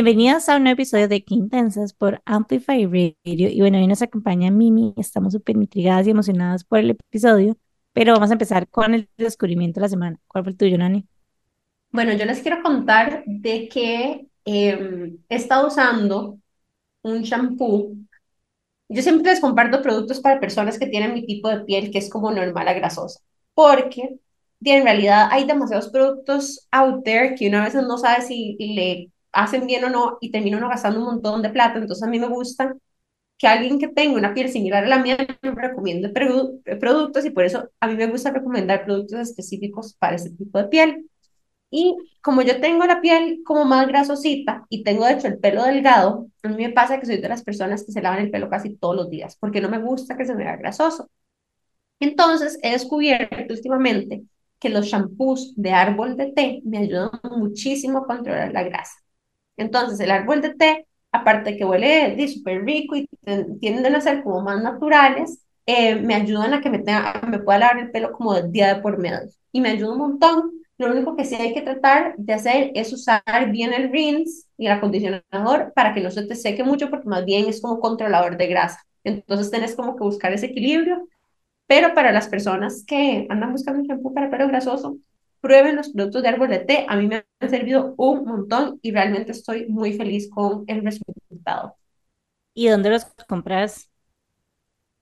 Bienvenidos a un nuevo episodio de Quintensas por Amplify Radio. Y bueno, hoy nos acompaña Mimi. Estamos súper intrigadas y emocionadas por el episodio, pero vamos a empezar con el descubrimiento de la semana. ¿Cuál fue el tuyo, Nani? Bueno, yo les quiero contar de que em, he estado usando un shampoo. Yo siempre les comparto productos para personas que tienen mi tipo de piel, que es como normal a grasosa, porque en realidad hay demasiados productos out there que una vez no sabe si le hacen bien o no y termina uno gastando un montón de plata. Entonces a mí me gusta que alguien que tenga una piel similar a la mía me recomiende productos y por eso a mí me gusta recomendar productos específicos para ese tipo de piel. Y como yo tengo la piel como más grasosita y tengo de hecho el pelo delgado, a mí me pasa que soy de las personas que se lavan el pelo casi todos los días porque no me gusta que se me vea grasoso. Entonces he descubierto últimamente que los shampoos de árbol de té me ayudan muchísimo a controlar la grasa. Entonces, el árbol de té, aparte de que huele súper rico y tienden a ser como más naturales, eh, me ayudan a que me, tenga, me pueda lavar el pelo como de día de por medio. Y me ayuda un montón. Lo único que sí hay que tratar de hacer es usar bien el rinse y el acondicionador para que no se te seque mucho, porque más bien es como controlador de grasa. Entonces, tenés como que buscar ese equilibrio. Pero para las personas que andan buscando un shampoo para pelo grasoso, prueben los productos de árbol de té. A mí me han servido un montón y realmente estoy muy feliz con el resultado. ¿Y dónde los compras?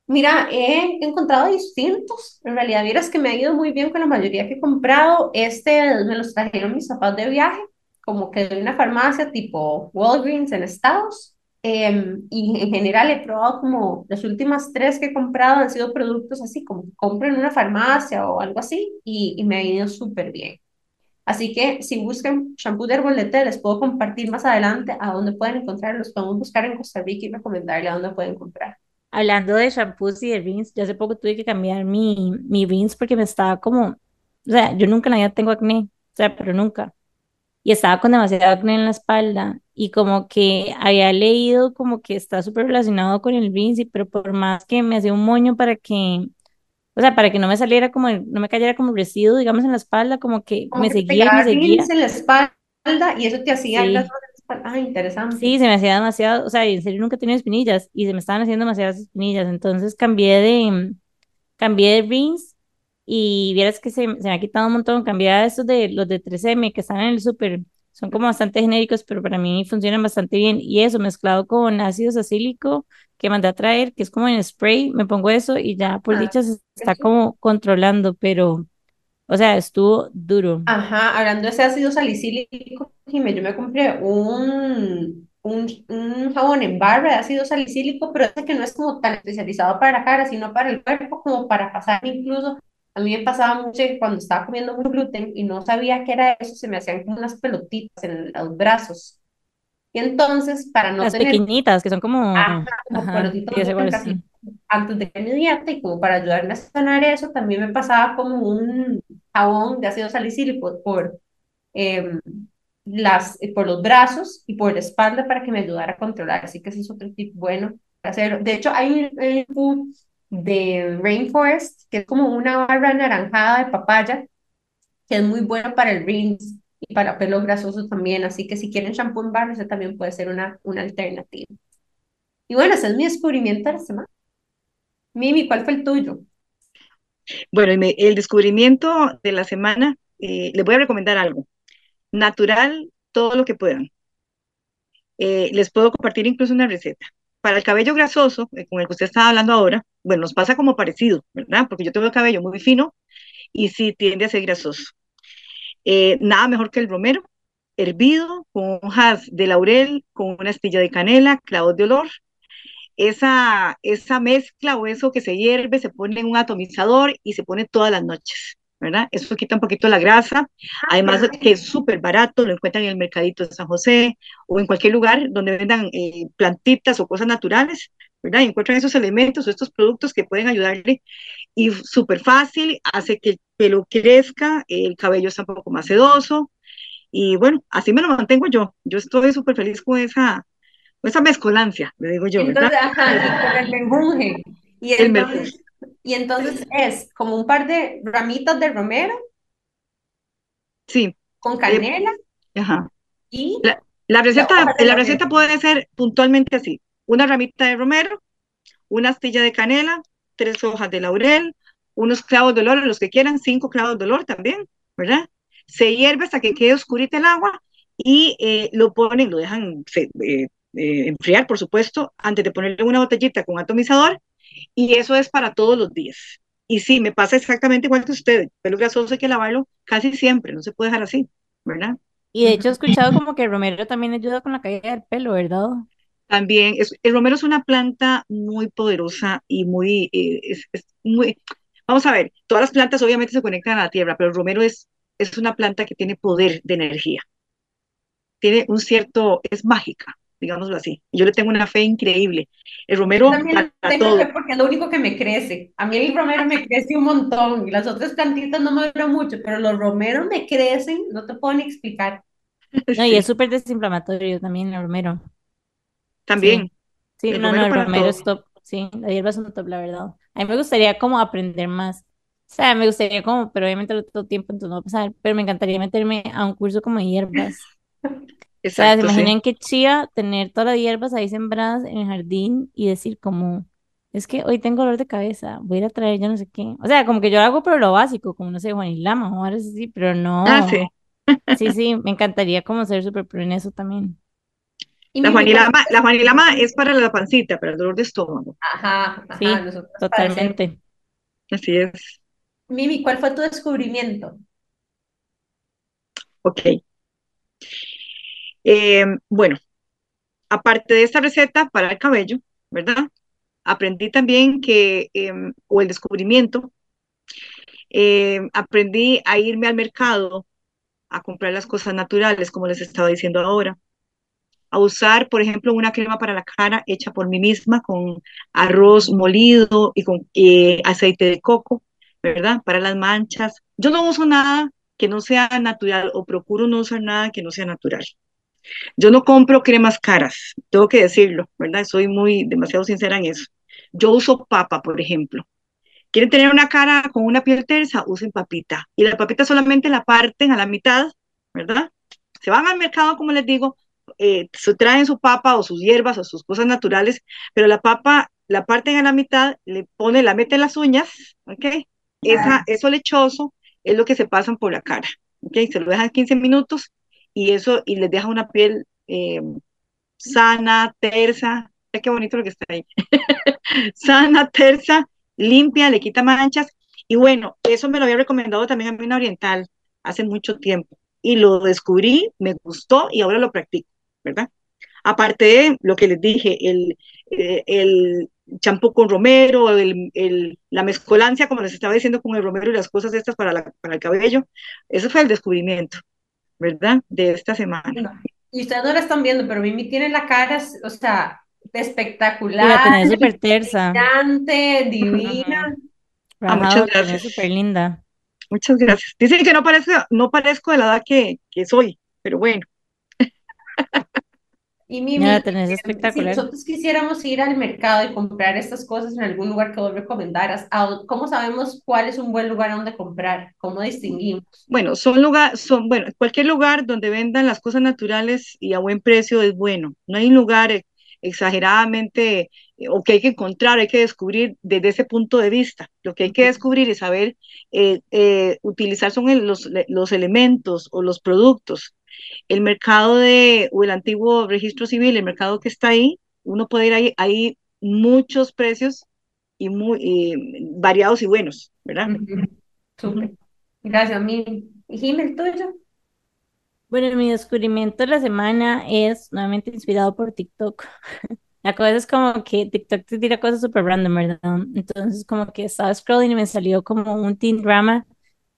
Mira, he encontrado distintos. En realidad, vieras que me ha ido muy bien con la mayoría que he comprado. Este me los trajeron mis zapatos de viaje, como que de una farmacia tipo Walgreens en Estados. Em, y en general he probado como las últimas tres que he comprado han sido productos así, como que compro en una farmacia o algo así y, y me ha ido súper bien. Así que si buscan shampoo de té, les puedo compartir más adelante a dónde pueden encontrarlos. Podemos buscar en Costa Rica y recomendarle a dónde pueden comprar. Hablando de shampoos y de rinse, yo hace poco tuve que cambiar mi, mi rinse porque me estaba como, o sea, yo nunca en la vida tengo acné, o sea, pero nunca y estaba con demasiado acné en la espalda y como que había leído como que está súper relacionado con el Vinci, pero por más que me hacía un moño para que, o sea, para que no me saliera como, no me cayera como residuo, digamos, en la espalda, como que me seguía, me seguía. en la espalda y eso te hacía sí. Ah, interesante. Sí, se me hacía demasiado, o sea, en serio nunca he tenido espinillas y se me estaban haciendo demasiadas espinillas, entonces cambié de, cambié de rings y vieras que se, se, me ha quitado un montón, cambiar estos de los de 3M que están en el súper, son como bastante genéricos, pero para mí funcionan bastante bien. Y eso mezclado con ácido sacílico que mandé a traer, que es como en spray, me pongo eso y ya por ah, dicha se está como controlando, pero, o sea, estuvo duro. Ajá, hablando de ese ácido salicílico, yo me compré un, un, un, jabón en barra de ácido salicílico, pero ese que no es como tan especializado para la cara, sino para el cuerpo, como para pasar incluso a mí me pasaba mucho que cuando estaba comiendo mucho gluten y no sabía qué era eso, se me hacían como unas pelotitas en los brazos. Y entonces, para no Las pequeñitas, que son como... Ajá, como pelotitas antes de mi dieta y como para ayudarme a sanar eso, también me pasaba como un jabón de ácido salicílico por, eh, las, por los brazos y por la espalda para que me ayudara a controlar. Así que ese es otro tip bueno para hacer. De hecho, hay un, de Rainforest, que es como una barra anaranjada de papaya, que es muy buena para el rinse y para pelo grasoso también. Así que si quieren shampoo en barra, ese también puede ser una, una alternativa. Y bueno, ese es mi descubrimiento de la semana. Mimi, ¿cuál fue el tuyo? Bueno, el descubrimiento de la semana, eh, les voy a recomendar algo. Natural, todo lo que puedan. Eh, les puedo compartir incluso una receta para el cabello grasoso, eh, con el que usted estaba hablando ahora, bueno, nos pasa como parecido, ¿verdad? Porque yo tengo el cabello muy fino y sí tiende a ser grasoso. Eh, nada mejor que el romero, hervido, con hojas de laurel, con una astilla de canela, clavos de olor. Esa, esa mezcla o eso que se hierve se pone en un atomizador y se pone todas las noches. ¿Verdad? Eso quita un poquito la grasa, además que es súper barato, lo encuentran en el mercadito de San José o en cualquier lugar donde vendan eh, plantitas o cosas naturales, ¿verdad? Y encuentran esos elementos o estos productos que pueden ayudarle y súper fácil, hace que el pelo crezca, el cabello está un poco más sedoso y bueno, así me lo mantengo yo, yo estoy súper feliz con esa, con esa mezcolancia, le digo yo, ¿verdad? Entonces, ajá, el menjunje. Y el y entonces es como un par de ramitas de romero. Sí. Con canela. ajá. Y. La receta, la receta puede ser puntualmente así. Una ramita de romero, una astilla de canela, tres hojas de laurel, unos clavos de olor, los que quieran, cinco clavos de olor también, ¿verdad? Se hierve hasta que quede oscurita el agua y eh, lo ponen, lo dejan eh, eh, enfriar, por supuesto, antes de ponerle una botellita con atomizador y eso es para todos los días. Y sí, me pasa exactamente igual que usted, el pelo grasoso hay que lavarlo casi siempre, no se puede dejar así, ¿verdad? Y de hecho he escuchado como que el romero también ayuda con la caída del pelo, ¿verdad? También, es, el romero es una planta muy poderosa y muy, es, muy, vamos a ver, todas las plantas obviamente se conectan a la tierra, pero el romero es, es una planta que tiene poder de energía. Tiene un cierto, es mágica, digámoslo así. Yo le tengo una fe increíble. El romero también tengo Fe porque es lo único que me crece. A mí el romero me crece un montón y las otras plantitas no me duran mucho, pero los romeros me crecen, no te puedo ni explicar. No, y es súper desinflamatorio también el romero. También. Sí, no, no, el romero es top. Sí, la hierba es un top, la verdad. A mí me gustaría como aprender más. O sea, me gustaría como, pero obviamente no todo tiempo, entonces no va a pasar, pero me encantaría meterme a un curso como de hierbas. o sea, ¿se imaginan qué chía tener todas las hierbas ahí sembradas en el jardín y decir como, es que hoy tengo dolor de cabeza, voy a ir a traer ya no sé qué. O sea, como que yo hago pero lo básico, como no sé, Juanilama o algo así, pero no. Ah, sí. Sí, sí, me encantaría como ser súper pro en eso también. La Juanilama, la Juanilama es para la pancita, para el dolor de estómago. Ajá, ajá sí, totalmente. Así es. Mimi, ¿cuál fue tu descubrimiento? Ok. Eh, bueno, aparte de esta receta para el cabello, ¿verdad? Aprendí también que, em, o el descubrimiento, em, aprendí a irme al mercado a comprar las cosas naturales, como les estaba diciendo ahora a usar, por ejemplo, una crema para la cara hecha por mí misma con arroz molido y con eh, aceite de coco, ¿verdad? Para las manchas. Yo no uso nada que no sea natural o procuro no usar nada que no sea natural. Yo no compro cremas caras, tengo que decirlo, ¿verdad? Soy muy demasiado sincera en eso. Yo uso papa, por ejemplo. ¿Quieren tener una cara con una piel tersa? Usen papita. Y la papita solamente la parten a la mitad, ¿verdad? Se van al mercado, como les digo, eh, se traen su papa o sus hierbas o sus cosas naturales, pero la papa la parten a la mitad, le pone, la mete en las uñas, ¿ok? Esa, eso lechoso es lo que se pasan por la cara, ¿ok? Se lo dejan 15 minutos y eso, y les deja una piel eh, sana, tersa, qué bonito lo que está ahí, sana, tersa, limpia, le quita manchas, y bueno, eso me lo había recomendado también a mí una oriental hace mucho tiempo, y lo descubrí, me gustó y ahora lo practico. ¿verdad? Aparte de lo que les dije, el, eh, el champú con romero, el, la mezcolancia, como les estaba diciendo, con el romero y las cosas estas para, para el cabello, eso fue el descubrimiento, ¿verdad? De esta semana. Y ustedes no la están viendo, pero Mimi tiene la cara, o sea, espectacular. La súper tersa. divina. Ah, muchas gracias. Súper linda. Muchas gracias. Dicen que no parezco, no parezco de la edad que, que soy, pero bueno. Y Mimi, tenés espectacular. si nosotros quisiéramos ir al mercado y comprar estas cosas en algún lugar que vos recomendaras, ¿cómo sabemos cuál es un buen lugar donde comprar? ¿Cómo distinguimos? Bueno, son lugar, son, bueno, cualquier lugar donde vendan las cosas naturales y a buen precio es bueno. No hay un lugar exageradamente eh, o que hay que encontrar, hay que descubrir desde ese punto de vista. Lo que hay que descubrir y saber eh, eh, utilizar son los, los elementos o los productos el mercado de, o el antiguo registro civil, el mercado que está ahí, uno puede ir ahí, hay muchos precios y muy variados y buenos, ¿verdad? Gracias, mi Jiménez, tuyo. Bueno, mi descubrimiento de la semana es nuevamente inspirado por TikTok. La cosa es como que TikTok te tira cosas súper random, ¿verdad? Entonces, como que estaba scrolling y me salió como un teen drama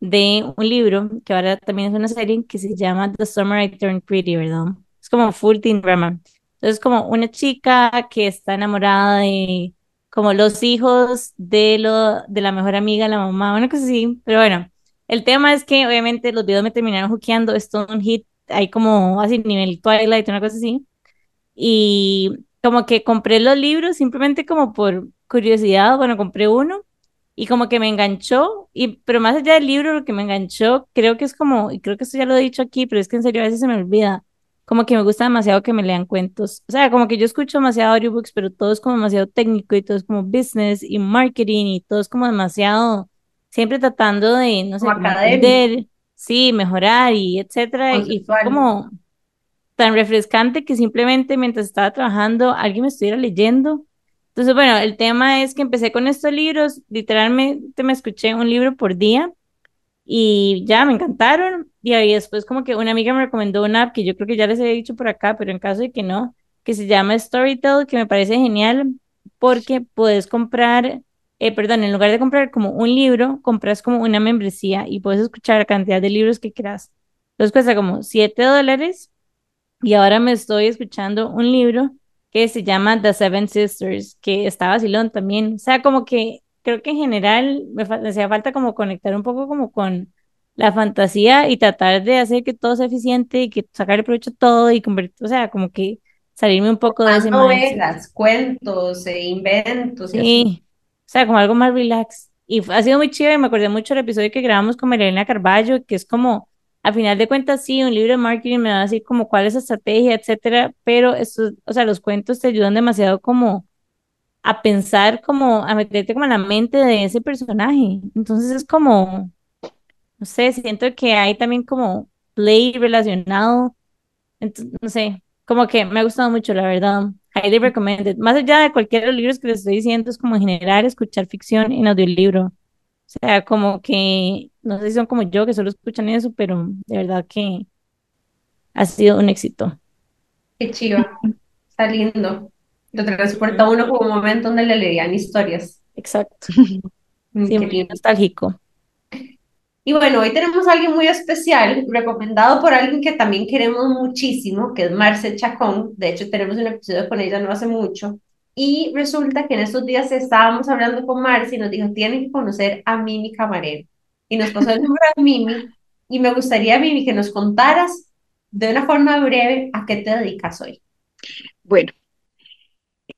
de un libro que ahora también es una serie que se llama The Summer I Turned Pretty, ¿verdad? Es como full teen drama. Entonces, como una chica que está enamorada de como los hijos de, lo, de la mejor amiga, la mamá, una cosa así. Pero bueno, el tema es que obviamente los videos me terminaron hookeando, esto un hit, hay como así nivel Twilight, una cosa así. Y como que compré los libros simplemente como por curiosidad, bueno, compré uno y como que me enganchó, y, pero más allá del libro, lo que me enganchó, creo que es como, y creo que esto ya lo he dicho aquí, pero es que en serio a veces se me olvida, como que me gusta demasiado que me lean cuentos. O sea, como que yo escucho demasiado audiobooks, pero todo es como demasiado técnico y todo es como business y marketing y todo es como demasiado, siempre tratando de, no sé, aprender, sí, mejorar y etcétera. Y fue como tan refrescante que simplemente mientras estaba trabajando alguien me estuviera leyendo. Entonces, bueno, el tema es que empecé con estos libros, literalmente me escuché un libro por día y ya me encantaron. Y ahí después como que una amiga me recomendó una app que yo creo que ya les había dicho por acá, pero en caso de que no, que se llama Storytel, que me parece genial porque puedes comprar, eh, perdón, en lugar de comprar como un libro, compras como una membresía y puedes escuchar la cantidad de libros que quieras. Entonces cuesta como 7 dólares y ahora me estoy escuchando un libro que se llama The Seven Sisters, que está vacilón también. O sea, como que creo que en general me, hacía falta como conectar un poco como con la fantasía y tratar de hacer que todo sea eficiente y que sacarle provecho a todo y convertir, o sea, como que salirme un poco de ese novelas, cuentos, e inventos. Sí, o sea, como algo más relax. Y ha sido muy chido y me acordé mucho del episodio que grabamos con Marilena Carballo, que es como, al final de cuentas, sí, un libro de marketing me va a decir como cuál es la estrategia, etcétera, pero eso, o sea, los cuentos te ayudan demasiado como a pensar, como a meterte como en la mente de ese personaje. Entonces es como, no sé, siento que hay también como play relacionado entonces, no sé, como que me ha gustado mucho, la verdad. Highly recommended. Más allá de cualquiera de los libros que les estoy diciendo, es como en general escuchar ficción en audiolibro. O sea, como que, no sé si son como yo que solo escuchan eso, pero de verdad que ha sido un éxito. Qué chiva, está lindo. Lo transporta a uno como un momento donde le leían historias. Exacto. Mm, lindo. nostálgico. Y bueno, hoy tenemos a alguien muy especial, recomendado por alguien que también queremos muchísimo, que es Marce Chacón. De hecho, tenemos un episodio con ella no hace mucho. Y resulta que en estos días estábamos hablando con Marce y nos dijo, tienen que conocer a Mimi Camarero. Y nos pasó el número de Mimi. Y me gustaría, Mimi, que nos contaras de una forma breve a qué te dedicas hoy. Bueno,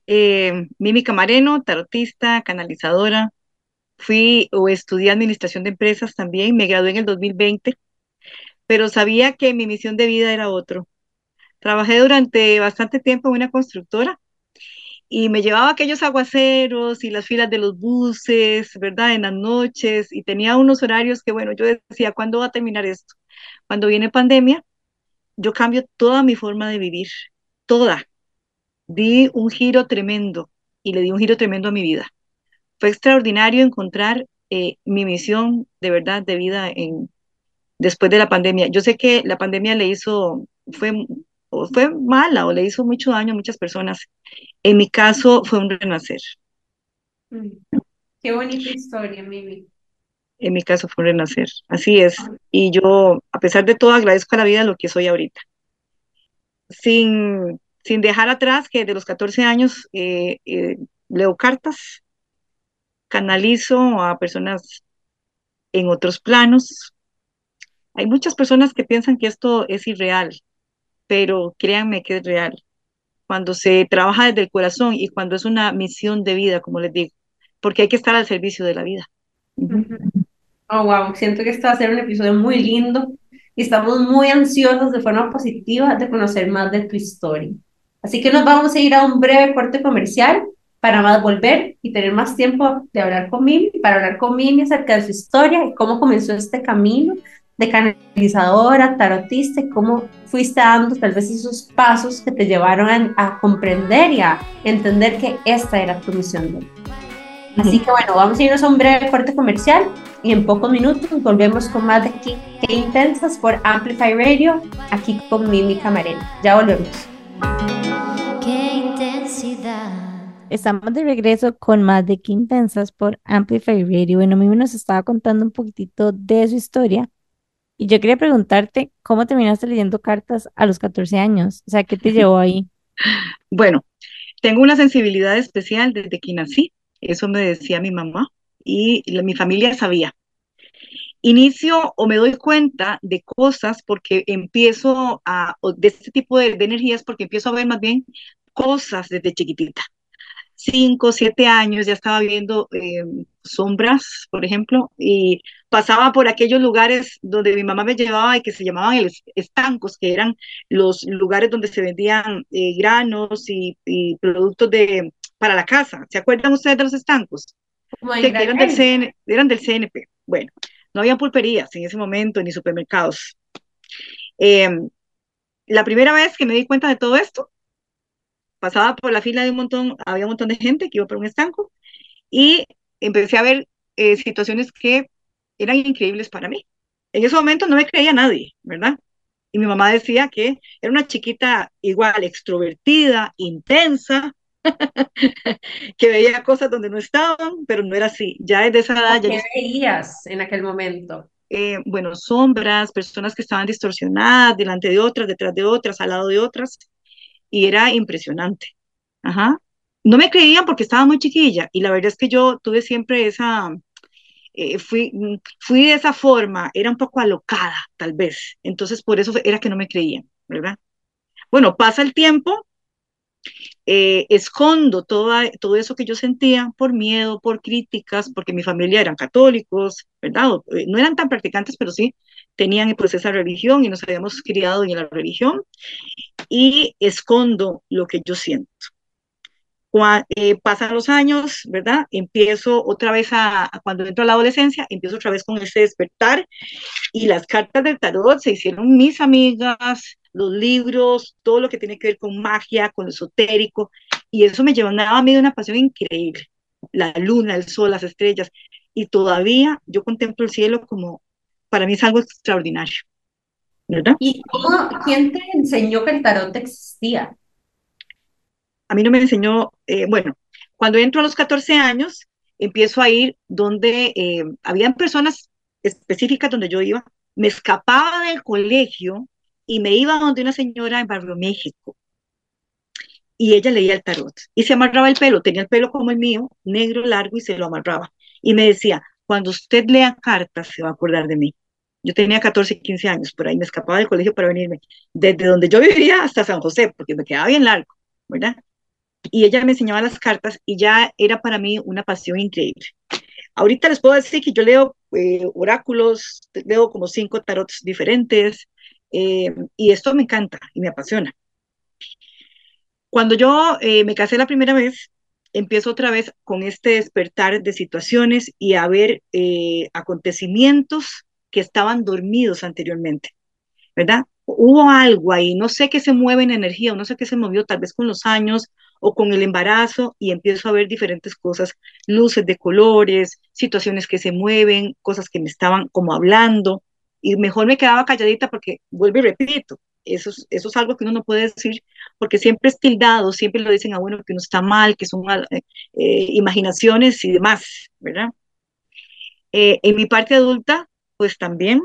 eh, Mimi Camareno, tarotista, canalizadora. Fui o estudié administración de empresas también, me gradué en el 2020, pero sabía que mi misión de vida era otro. Trabajé durante bastante tiempo en una constructora y me llevaba aquellos aguaceros y las filas de los buses, ¿verdad? En las noches y tenía unos horarios que, bueno, yo decía, ¿cuándo va a terminar esto? Cuando viene pandemia, yo cambio toda mi forma de vivir, toda. Di un giro tremendo y le di un giro tremendo a mi vida. Fue extraordinario encontrar eh, mi misión de verdad de vida en, después de la pandemia. Yo sé que la pandemia le hizo, fue, o fue mala o le hizo mucho daño a muchas personas. En mi caso fue un renacer. Mm, Qué bonita historia, Mimi. En mi caso fue un renacer. Así es. Y yo, a pesar de todo, agradezco a la vida lo que soy ahorita. Sin, sin dejar atrás que de los 14 años eh, eh, leo cartas, canalizo a personas en otros planos. Hay muchas personas que piensan que esto es irreal, pero créanme que es real. Cuando se trabaja desde el corazón y cuando es una misión de vida, como les digo, porque hay que estar al servicio de la vida. Oh, wow, siento que este va a ser un episodio muy lindo y estamos muy ansiosos de forma positiva de conocer más de tu historia. Así que nos vamos a ir a un breve corte comercial para más volver y tener más tiempo de hablar con Mimi, para hablar con Mimi acerca de su historia y cómo comenzó este camino de canalizadora, tarotista cómo fuiste dando tal vez esos pasos que te llevaron a, a comprender y a entender que esta era tu misión. Así que bueno, vamos a irnos a un breve corte comercial y en pocos minutos volvemos con más de Qué, Qué Intensas por Amplify Radio, aquí con Mimi Camarena. Ya volvemos. Qué intensidad. Estamos de regreso con más de Qué Intensas por Amplify Radio. Bueno, Mimi nos estaba contando un poquitito de su historia y yo quería preguntarte cómo terminaste leyendo cartas a los 14 años. O sea, ¿qué te llevó ahí? Bueno, tengo una sensibilidad especial desde que nací, eso me decía mi mamá y la- mi familia sabía. Inicio o me doy cuenta de cosas porque empiezo a, de este tipo de, de energías, porque empiezo a ver más bien cosas desde chiquitita. Cinco, siete años ya estaba viendo eh, sombras, por ejemplo, y pasaba por aquellos lugares donde mi mamá me llevaba y que se llamaban el estancos, que eran los lugares donde se vendían eh, granos y, y, productos de, para la casa. ¿Se acuerdan ustedes de los estancos? que eran del, CN, eran del CNP. Bueno, no había pulperías en ese momento ni supermercados. Eh, la primera vez que me di cuenta de todo esto, pasaba por la fila de un montón, había un montón de gente que iba por un estanco y empecé a ver eh, situaciones que eran increíbles para mí. En ese momento no me creía nadie, ¿verdad? Y mi mamá decía que era una chiquita igual, extrovertida, intensa, que veía cosas donde no estaban, pero no era así. Ya desde esa edad... ¿Qué veías en aquel momento? Eh, bueno, sombras, personas que estaban distorsionadas delante de otras, detrás de otras, al lado de otras, y era impresionante. Ajá. No me creían porque estaba muy chiquilla, y la verdad es que yo tuve siempre esa, eh, fui, fui de esa forma, era un poco alocada, tal vez, entonces por eso era que no me creían, ¿verdad? Bueno, pasa el tiempo, eh, escondo toda, todo eso que yo sentía por miedo, por críticas, porque mi familia eran católicos, ¿verdad? Eh, no eran tan practicantes, pero sí tenían pues esa religión y nos habíamos criado en la religión y escondo lo que yo siento. Cuando, eh, pasan los años, ¿verdad? Empiezo otra vez a, cuando entro a la adolescencia, empiezo otra vez con ese despertar y las cartas del tarot se hicieron mis amigas, los libros, todo lo que tiene que ver con magia, con esotérico, y eso me llevaba a mí de una pasión increíble. La luna, el sol, las estrellas, y todavía yo contemplo el cielo como, para mí es algo extraordinario. ¿verdad? ¿Y cómo, quién te enseñó que el tarot existía? A mí no me enseñó, eh, bueno, cuando entro a los 14 años, empiezo a ir donde eh, habían personas específicas donde yo iba, me escapaba del colegio y me iba donde una señora en Barrio México y ella leía el tarot y se amarraba el pelo, tenía el pelo como el mío, negro, largo y se lo amarraba y me decía, cuando usted lea cartas se va a acordar de mí. Yo tenía 14, 15 años, por ahí me escapaba del colegio para venirme, desde donde yo vivía hasta San José, porque me quedaba bien largo, ¿verdad? Y ella me enseñaba las cartas y ya era para mí una pasión increíble. Ahorita les puedo decir que yo leo eh, oráculos, leo como cinco tarots diferentes, eh, y esto me encanta y me apasiona. Cuando yo eh, me casé la primera vez, empiezo otra vez con este despertar de situaciones y a ver eh, acontecimientos que estaban dormidos anteriormente, ¿verdad? Hubo algo ahí, no sé qué se mueve en energía, no sé qué se movió, tal vez con los años o con el embarazo, y empiezo a ver diferentes cosas, luces de colores, situaciones que se mueven, cosas que me estaban como hablando, y mejor me quedaba calladita porque, vuelvo y repito, eso es, algo que uno no puede decir porque siempre es tildado, siempre lo dicen a uno que uno está mal, que son eh, eh, imaginaciones y demás, ¿verdad? Eh, en mi parte adulta, pues también,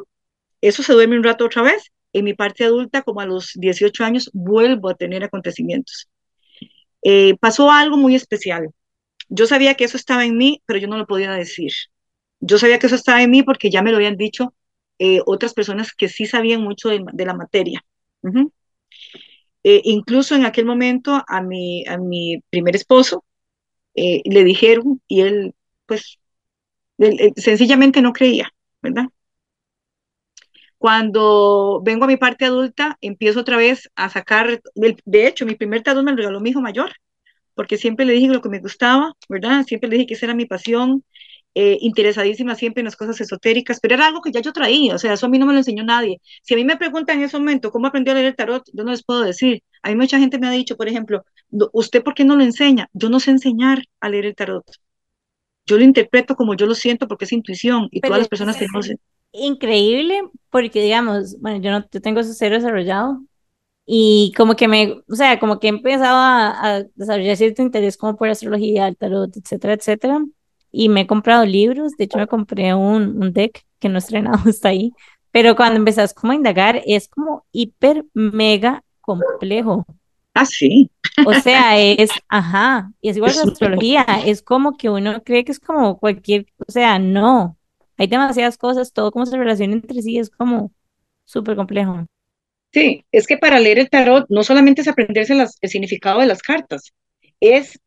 eso se duerme un rato otra vez. En mi parte adulta, como a los 18 años, vuelvo a tener acontecimientos. Pasó algo muy especial. Yo sabía que eso estaba en mí, pero yo no lo podía decir. Yo sabía que eso estaba en mí porque ya me lo habían dicho eh, otras personas que sí sabían mucho de, la materia. Eh, incluso en aquel momento a mi, a mi primer esposo eh, le dijeron y él pues sencillamente no creía, ¿verdad? Cuando vengo a mi parte adulta, empiezo otra vez a sacar, de hecho, mi primer tarot me lo regaló mi hijo mayor, porque siempre le dije lo que me gustaba, ¿verdad? Siempre le dije que esa era mi pasión, eh, interesadísima siempre en las cosas esotéricas, pero era algo que ya yo traía, o sea, eso a mí no me lo enseñó nadie. Si a mí me preguntan en ese momento cómo aprendió a leer el tarot, yo no les puedo decir. A mí mucha gente me ha dicho, por ejemplo, ¿usted por qué no lo enseña? Yo no sé enseñar a leer el tarot. Yo lo interpreto como yo lo siento porque es intuición y todas las personas no Increíble, porque digamos, bueno, yo no yo tengo eso cero desarrollado, y como que me, o sea, como que he empezado a, a, desarrollar cierto interés como por astrología, el tarot, etcétera, etcétera y me he comprado libros, de hecho me compré un, un deck que no he estrenado, está ahí, pero cuando empezás como a indagar es como hiper, mega complejo. Ah, sí. O sea, es, ajá, y es igual que la astrología, es como que uno cree que es como cualquier, o sea, no, hay demasiadas cosas, todo como se relaciona entre sí, es como súper complejo. Sí, es que para leer el tarot no solamente es aprenderse el significado de las cartas, es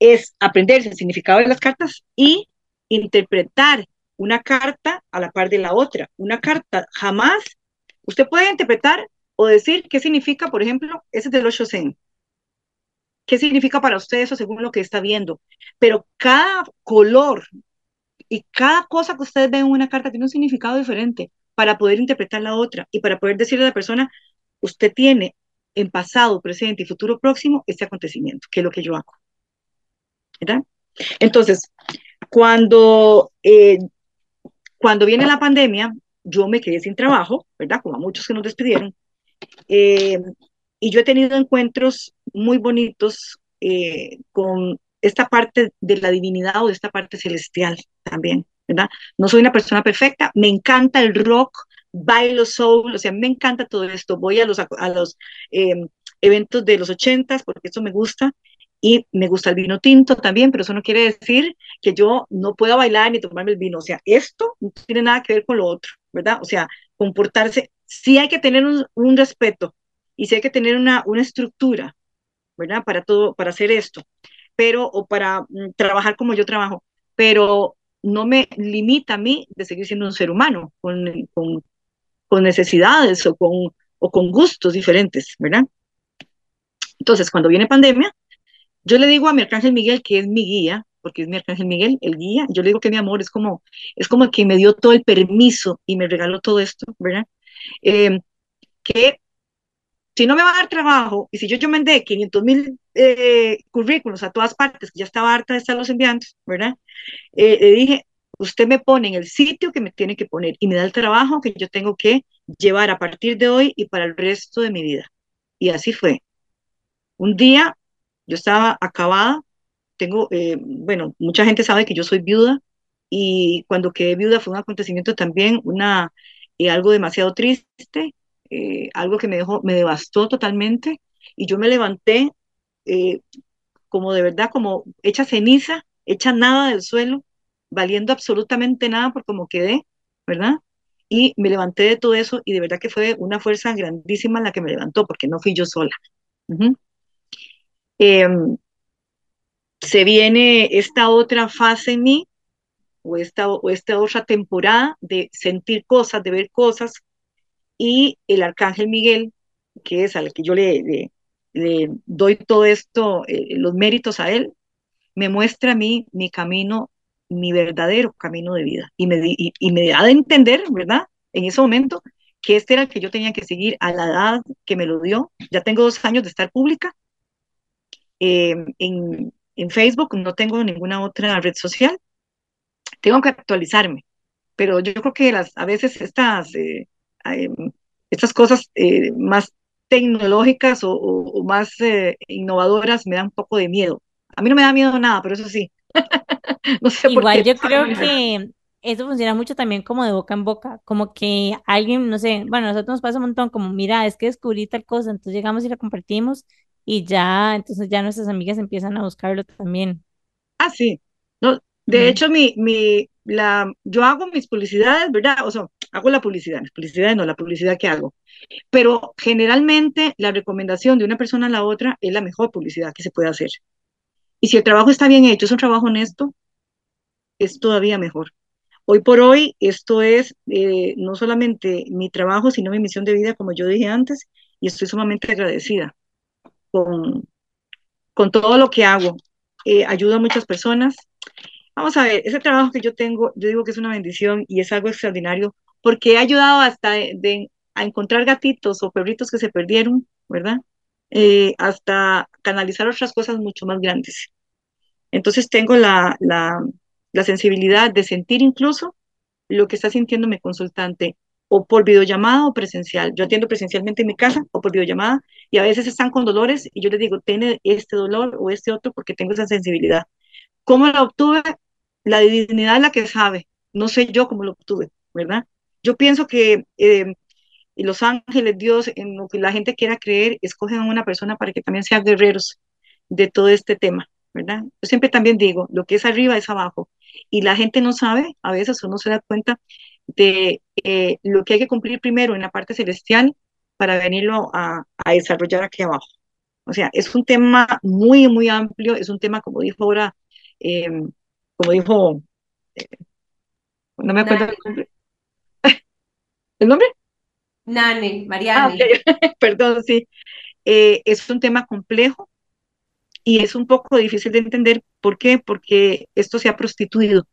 es aprenderse el significado de las cartas y interpretar una carta a la par de la otra. Una carta jamás, usted puede interpretar o decir qué significa, por ejemplo, ese es del 8 Zen. ¿Qué significa para usted eso según lo que está viendo? Pero cada color y cada cosa que usted ve en una carta tiene un significado diferente para poder interpretar la otra y para poder decirle a la persona, usted tiene en pasado, presente y futuro próximo este acontecimiento, que es lo que yo hago. ¿Verdad? Entonces, cuando, eh, cuando viene la pandemia, yo me quedé sin trabajo, ¿verdad? Como a muchos que nos despidieron. Eh, y yo he tenido encuentros muy bonitos eh, con esta parte de la divinidad o de esta parte celestial también, ¿verdad? No soy una persona perfecta, me encanta el rock, bailo soul, o sea, me encanta todo esto. Voy a los, a los em, eventos de los ochentas porque eso me gusta y me gusta el vino tinto también, pero eso no quiere decir que yo no pueda bailar ni tomarme el vino. O sea, esto no tiene nada que ver con lo otro, ¿verdad? O sea, comportarse, sí hay que tener un, un respeto y sí hay que tener una, una estructura, ¿verdad? Para todo, para hacer esto, pero, o para mm, trabajar como yo trabajo, pero no me limita a mí de seguir siendo un ser humano con, con, con necesidades o con, o con gustos diferentes, ¿verdad? Entonces, cuando viene pandemia, yo le digo a mi arcángel Miguel, que es mi guía, porque es mi arcángel Miguel, el guía, yo le digo que mi amor es como, es como el que me dio todo el permiso y me regaló todo esto, ¿verdad? Eh, que si no me va a dar trabajo y si yo, yo mandé 500 mil eh, currículos a todas partes, que ya estaba harta de estar los enviando, ¿verdad? Eh, le dije, usted me pone en el sitio que me tiene que poner y me da el trabajo que yo tengo que llevar a partir de hoy y para el resto de mi vida. Y así fue. Un día yo estaba acabada, tengo, eh, bueno, mucha gente sabe que yo soy viuda y cuando quedé viuda fue un acontecimiento también, una, algo demasiado triste eh, algo que me dejó, me devastó totalmente y yo me levanté eh, como de verdad, como hecha ceniza, hecha nada del suelo, valiendo absolutamente nada por como quedé, ¿verdad? Y me levanté de todo eso y de verdad que fue una fuerza grandísima la que me levantó, porque no fui yo sola. Em, se viene esta otra fase en mí, o esta, o esta otra temporada de sentir cosas, de ver cosas, y el arcángel Miguel, que es al que yo le, le, doy todo esto, eh, los méritos a él, me muestra a mí mi camino, mi verdadero camino de vida. Y me, y, me da de entender, ¿verdad? En ese momento, que este era el que yo tenía que seguir a la edad que me lo dio. Ya tengo dos años de estar pública. Eh, en, en, Facebook no tengo ninguna otra red social. Tengo que actualizarme, pero yo creo que las, a veces estas eh, estas cosas eh, más tecnológicas o, más eh, innovadoras me dan un poco de miedo. A mí no me da miedo nada, pero eso sí. no sé Igual por qué. yo creo que eso funciona mucho también como de boca en boca, como que alguien, no sé, bueno, nosotros nos pasa un montón, como mira, es que descubrí tal cosa, entonces llegamos y la compartimos y ya, entonces ya nuestras amigas empiezan a buscarlo también. Ah, sí. No, de hecho, mi, mi, la, yo hago mis publicidades, ¿verdad? O sea, hago la publicidad, las publicidades no, la publicidad que hago. Pero generalmente la recomendación de una persona a la otra es la mejor publicidad que se puede hacer. Y si el trabajo está bien hecho, es un trabajo honesto, es todavía mejor. Hoy por hoy, esto es eh, no solamente mi trabajo, sino mi misión de vida, como yo dije antes, y estoy sumamente agradecida con, con todo lo que hago. Eh, ayudo a muchas personas, Vamos a ver, ese trabajo que yo tengo, yo digo que es una bendición y es algo extraordinario porque he ayudado hasta de, a encontrar gatitos o perritos que se perdieron, ¿verdad? Eh, hasta canalizar otras cosas mucho más grandes. Entonces tengo la, la, la sensibilidad de sentir incluso lo que está sintiendo mi consultante, o por videollamada o presencial. Yo atiendo presencialmente en mi casa o por videollamada y a veces están con dolores y yo les digo, tiene este dolor o este otro porque tengo esa sensibilidad. ¿Cómo la obtuve? La divinidad es la que sabe, no sé yo cómo lo obtuve, ¿verdad? Yo pienso que eh, los ángeles, Dios, en lo que la gente quiera creer, escogen a una persona para que también sean guerreros de todo este tema, ¿verdad? Yo siempre también digo, lo que es arriba es abajo. Y la gente no sabe, a veces uno se da cuenta de eh, lo que hay que cumplir primero en la parte celestial para venirlo a, a desarrollar aquí abajo. O sea, es un tema muy, muy amplio, es un tema, como dijo ahora Em, como dijo no me acuerdo el nombre. ¿El nombre? Nane, Ah, Mariane. ok, perdón, sí. Eh, es un tema complejo y es un poco difícil de entender. ¿Por qué? Porque esto se ha prostituido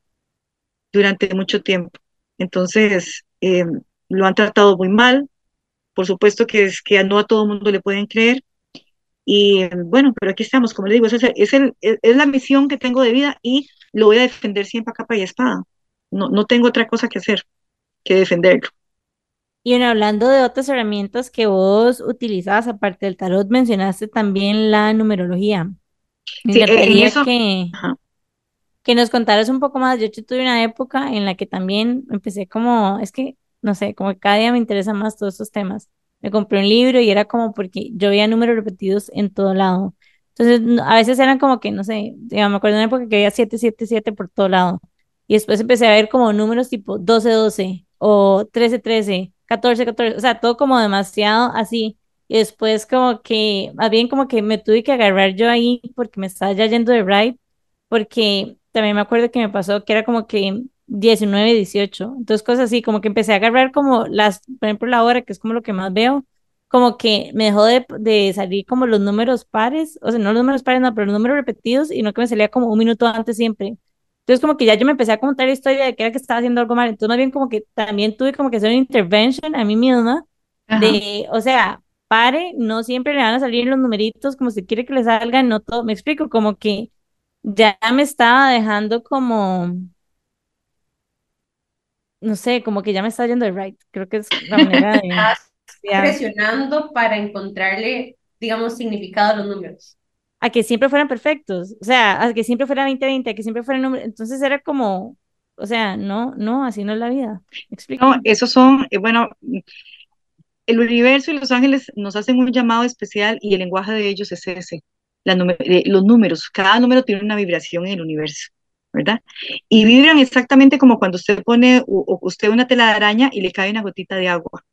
durante mucho tiempo. Entonces, eh, lo han tratado muy mal. Por supuesto que es que no a todo el mundo le pueden creer. Y eh, bueno, pero aquí estamos, como le digo, es, el- es, el- es es la misión que tengo de vida y lo voy a defender siempre a capa y espada. No, no tengo otra cosa que hacer que defenderlo. Y bueno, hablando de otras herramientas que vos utilizabas, aparte del tarot, mencionaste también la numerología. Me Sí, en encantaría eso, que, ajá, que nos contaras un poco más. Yo tuve una época en la que también empecé como, es que, no sé, como que cada día me interesan más todos estos temas. Me compré un libro y era como porque yo veía números repetidos en todo lado. Entonces, a veces eran como que, no sé, digamos, me acuerdo de una época que veía 777 por todo lado. Y después empecé a ver como números tipo doce doce o trece trece catorce catorce o sea, todo como demasiado así. Y después como que, más bien como que me tuve que agarrar yo ahí porque me estaba ya yendo de ride porque también me acuerdo que me pasó que era como que 19 18 entonces cosas así, como que empecé a agarrar como las, por ejemplo, la hora, que es como lo que más veo, como que me dejó de, de salir como los números pares, o sea, no los números pares, no, pero los números repetidos, y no que me salía como un minuto antes siempre. Entonces como que ya yo me empecé a contar la historia de que era que estaba haciendo algo mal, entonces más bien como que también tuve como que hacer una intervention a mí misma ajá. de, o sea, pare, no siempre le van a salir los numeritos como si quiere que le salgan, no todo, me explico, como que ya me estaba dejando como, no sé, como que ya me estaba yendo de right. Creo que es la manera de, ya, presionando para encontrarle, digamos, significado a los números. a que siempre fueran perfectos, o sea, a que siempre fuera 20-20, a que siempre fuera número. Entonces era como, o sea, no, no, así no es la vida. ¿Me explico? No, esos son, eh, bueno, el universo y los ángeles nos hacen un llamado especial y el lenguaje de ellos es ese, eh, los números, cada número tiene una vibración en el universo, ¿verdad? Y vibran exactamente como cuando usted pone u- usted una tela de araña y le cae una gotita de agua,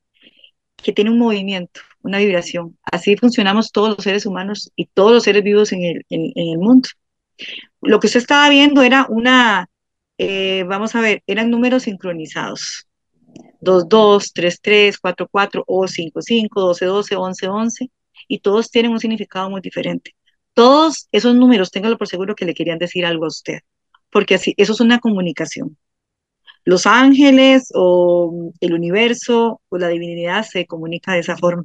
que tiene un movimiento, una vibración. Así funcionamos todos los seres humanos y todos los seres vivos en el, en, en el mundo. Lo que usted estaba viendo era una, eh, vamos a ver, eran números sincronizados. dos dos tres tres cuatro cuatro o cinco cinco doce doce once once y todos tienen un significado muy diferente. Todos esos números, téngalo por seguro que le querían decir algo a usted, porque así, eso es una comunicación. Los ángeles o el universo o la divinidad se comunica de esa forma.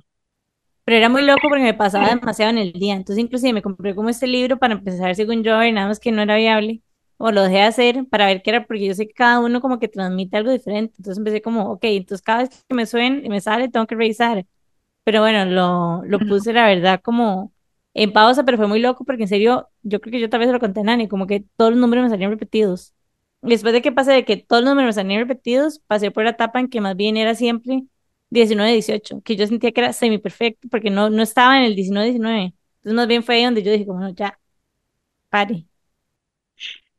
Pero era muy loco porque me pasaba demasiado en el día. Entonces, inclusive me compré como este libro para empezar según yo, y nada más que no era viable. O lo dejé de hacer para ver qué era, porque yo sé que cada uno como que transmite algo diferente. Entonces empecé como, ok, entonces cada vez que me suene y me sale, tengo que revisar. Pero bueno, lo, lo puse la verdad como en pausa, pero fue muy loco porque en serio, yo creo que yo tal vez lo conté a Nani, como que todos los números me salían repetidos. Después de que pasé de que todos los números me salían repetidos, pasé por la etapa en que más bien era siempre 19 18 que yo sentía que era semi perfecto porque no, no estaba en el 19 19 Entonces más bien fue ahí donde yo dije, como, no, ya, pare.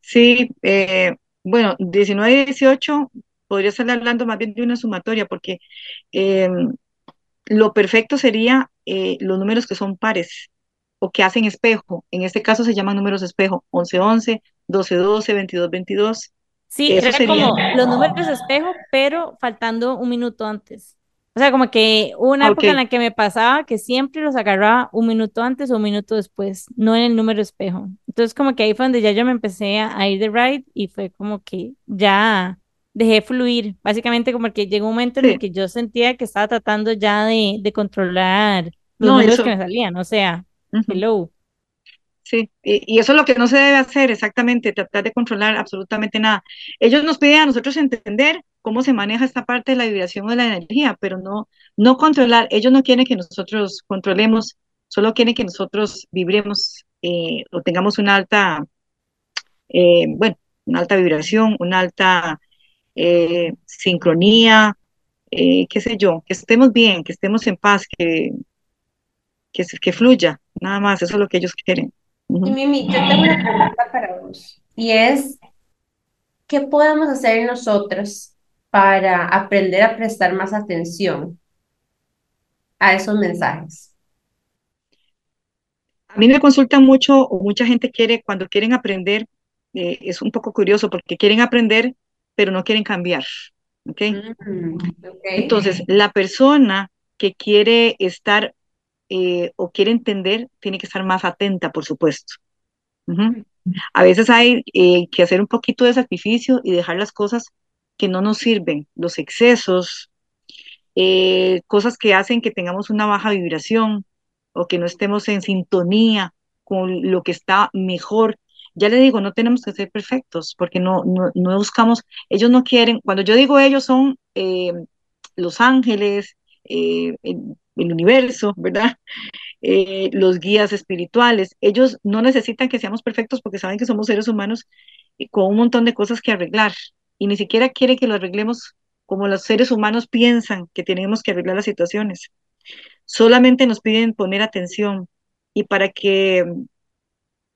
Sí, eh, bueno, 19 y 18 podría estar hablando más bien de una sumatoria, porque eh, lo perfecto sería eh, los números que son pares o que hacen espejo. En este caso se llaman números espejo, 11-11, 12-12, 22-22. Sí, Eso era sería. como los números espejo, pero faltando un minuto antes. O sea, como que una Ah, época en la que me pasaba que siempre los agarraba un minuto antes o un minuto después, no en el número espejo. Entonces, como que ahí fue donde ya yo me empecé a, a ir de ride y fue como que ya dejé fluir. Básicamente, como que llegó un momento en el que yo sentía que estaba tratando ya de, de controlar los No, números que eso. me salían. O sea, hello. sí, y, eso es lo que no se debe hacer exactamente, tratar de controlar absolutamente nada. Ellos nos piden a nosotros entender cómo se maneja esta parte de la vibración o de la energía, pero no, no controlar. Ellos no quieren que nosotros controlemos, solo quieren que nosotros vibremos eh, o tengamos una alta, eh, bueno, una alta vibración, una alta eh, sincronía, qué sé yo, que estemos bien, que estemos en paz, que, que, que fluya, nada más, eso es lo que ellos quieren. Y Ujú. Mimi, yo tengo una pregunta para vos, y es, ¿qué podemos hacer nosotros para aprender a prestar más atención a esos mensajes? A mí me consultan mucho o mucha gente quiere, cuando quieren aprender, eh, es un poco curioso porque quieren aprender pero no quieren cambiar. ¿ok? Mm, ok. Entonces, la persona que quiere estar eh, o quiere entender tiene que estar más atenta, por supuesto. Ujú. A veces hay eh, que hacer un poquito de sacrificio y dejar las cosas que no nos sirven, los excesos, eh, cosas que hacen que tengamos una baja vibración o que no estemos en sintonía con lo que está mejor. Ya le digo, no tenemos que ser perfectos porque no, no, no buscamos, ellos no quieren, cuando yo digo ellos son eh, los ángeles, eh, el, universo, ¿verdad? Eh, los guías espirituales, ellos no necesitan que seamos perfectos porque saben que somos seres humanos y con un montón de cosas que arreglar y ni siquiera quiere que lo arreglemos como los seres humanos piensan que tenemos que arreglar las situaciones. Solamente nos piden poner atención y para que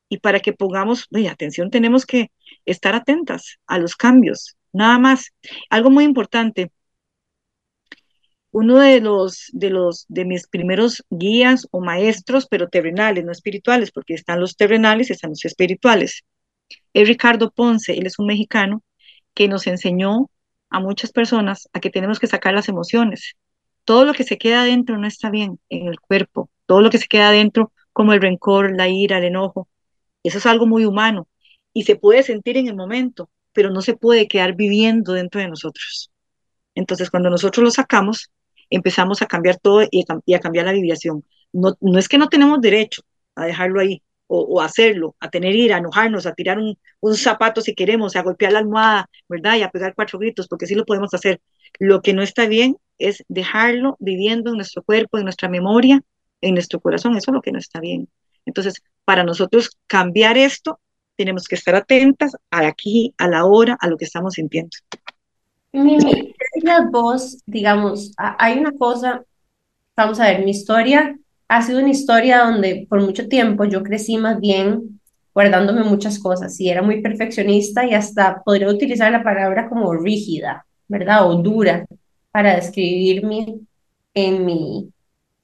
y para que pongamos oye, atención tenemos que estar atentas a los cambios, nada más. Algo muy importante, uno de los de los de mis primeros guías o maestros, pero terrenales, no espirituales, porque están los terrenales y están los espirituales. Es Ricardo Ponce, él es un mexicano que nos enseñó a muchas personas a que tenemos que sacar las emociones. Todo lo que se queda adentro no está bien en el cuerpo. Todo lo que se queda adentro, como el rencor, la ira, el enojo, eso es algo muy humano y se puede sentir en el momento, pero no se puede quedar viviendo dentro de nosotros. Entonces, cuando nosotros lo sacamos, empezamos a cambiar todo y a, y a cambiar la vibración. No, no es que no tenemos derecho a dejarlo ahí o, o hacerlo, a tener ira, a enojarnos, a tirar un, un zapato si queremos, a golpear la almohada, ¿verdad? Y a pegar cuatro gritos, porque sí lo podemos hacer. Lo que no está bien es dejarlo viviendo en nuestro cuerpo, en nuestra memoria, en nuestro corazón. Eso es lo que no está bien. Entonces, para nosotros cambiar esto, tenemos que estar atentas a aquí, a la hora, a lo que estamos sintiendo. Mimi, ¿qué dirías vos, digamos, hay una cosa, vamos a ver, mi historia ha sido una historia donde por mucho tiempo yo crecí más bien guardándome muchas cosas y era muy perfeccionista y hasta podría utilizar la palabra como rígida, ¿verdad? O dura para describirme en mi,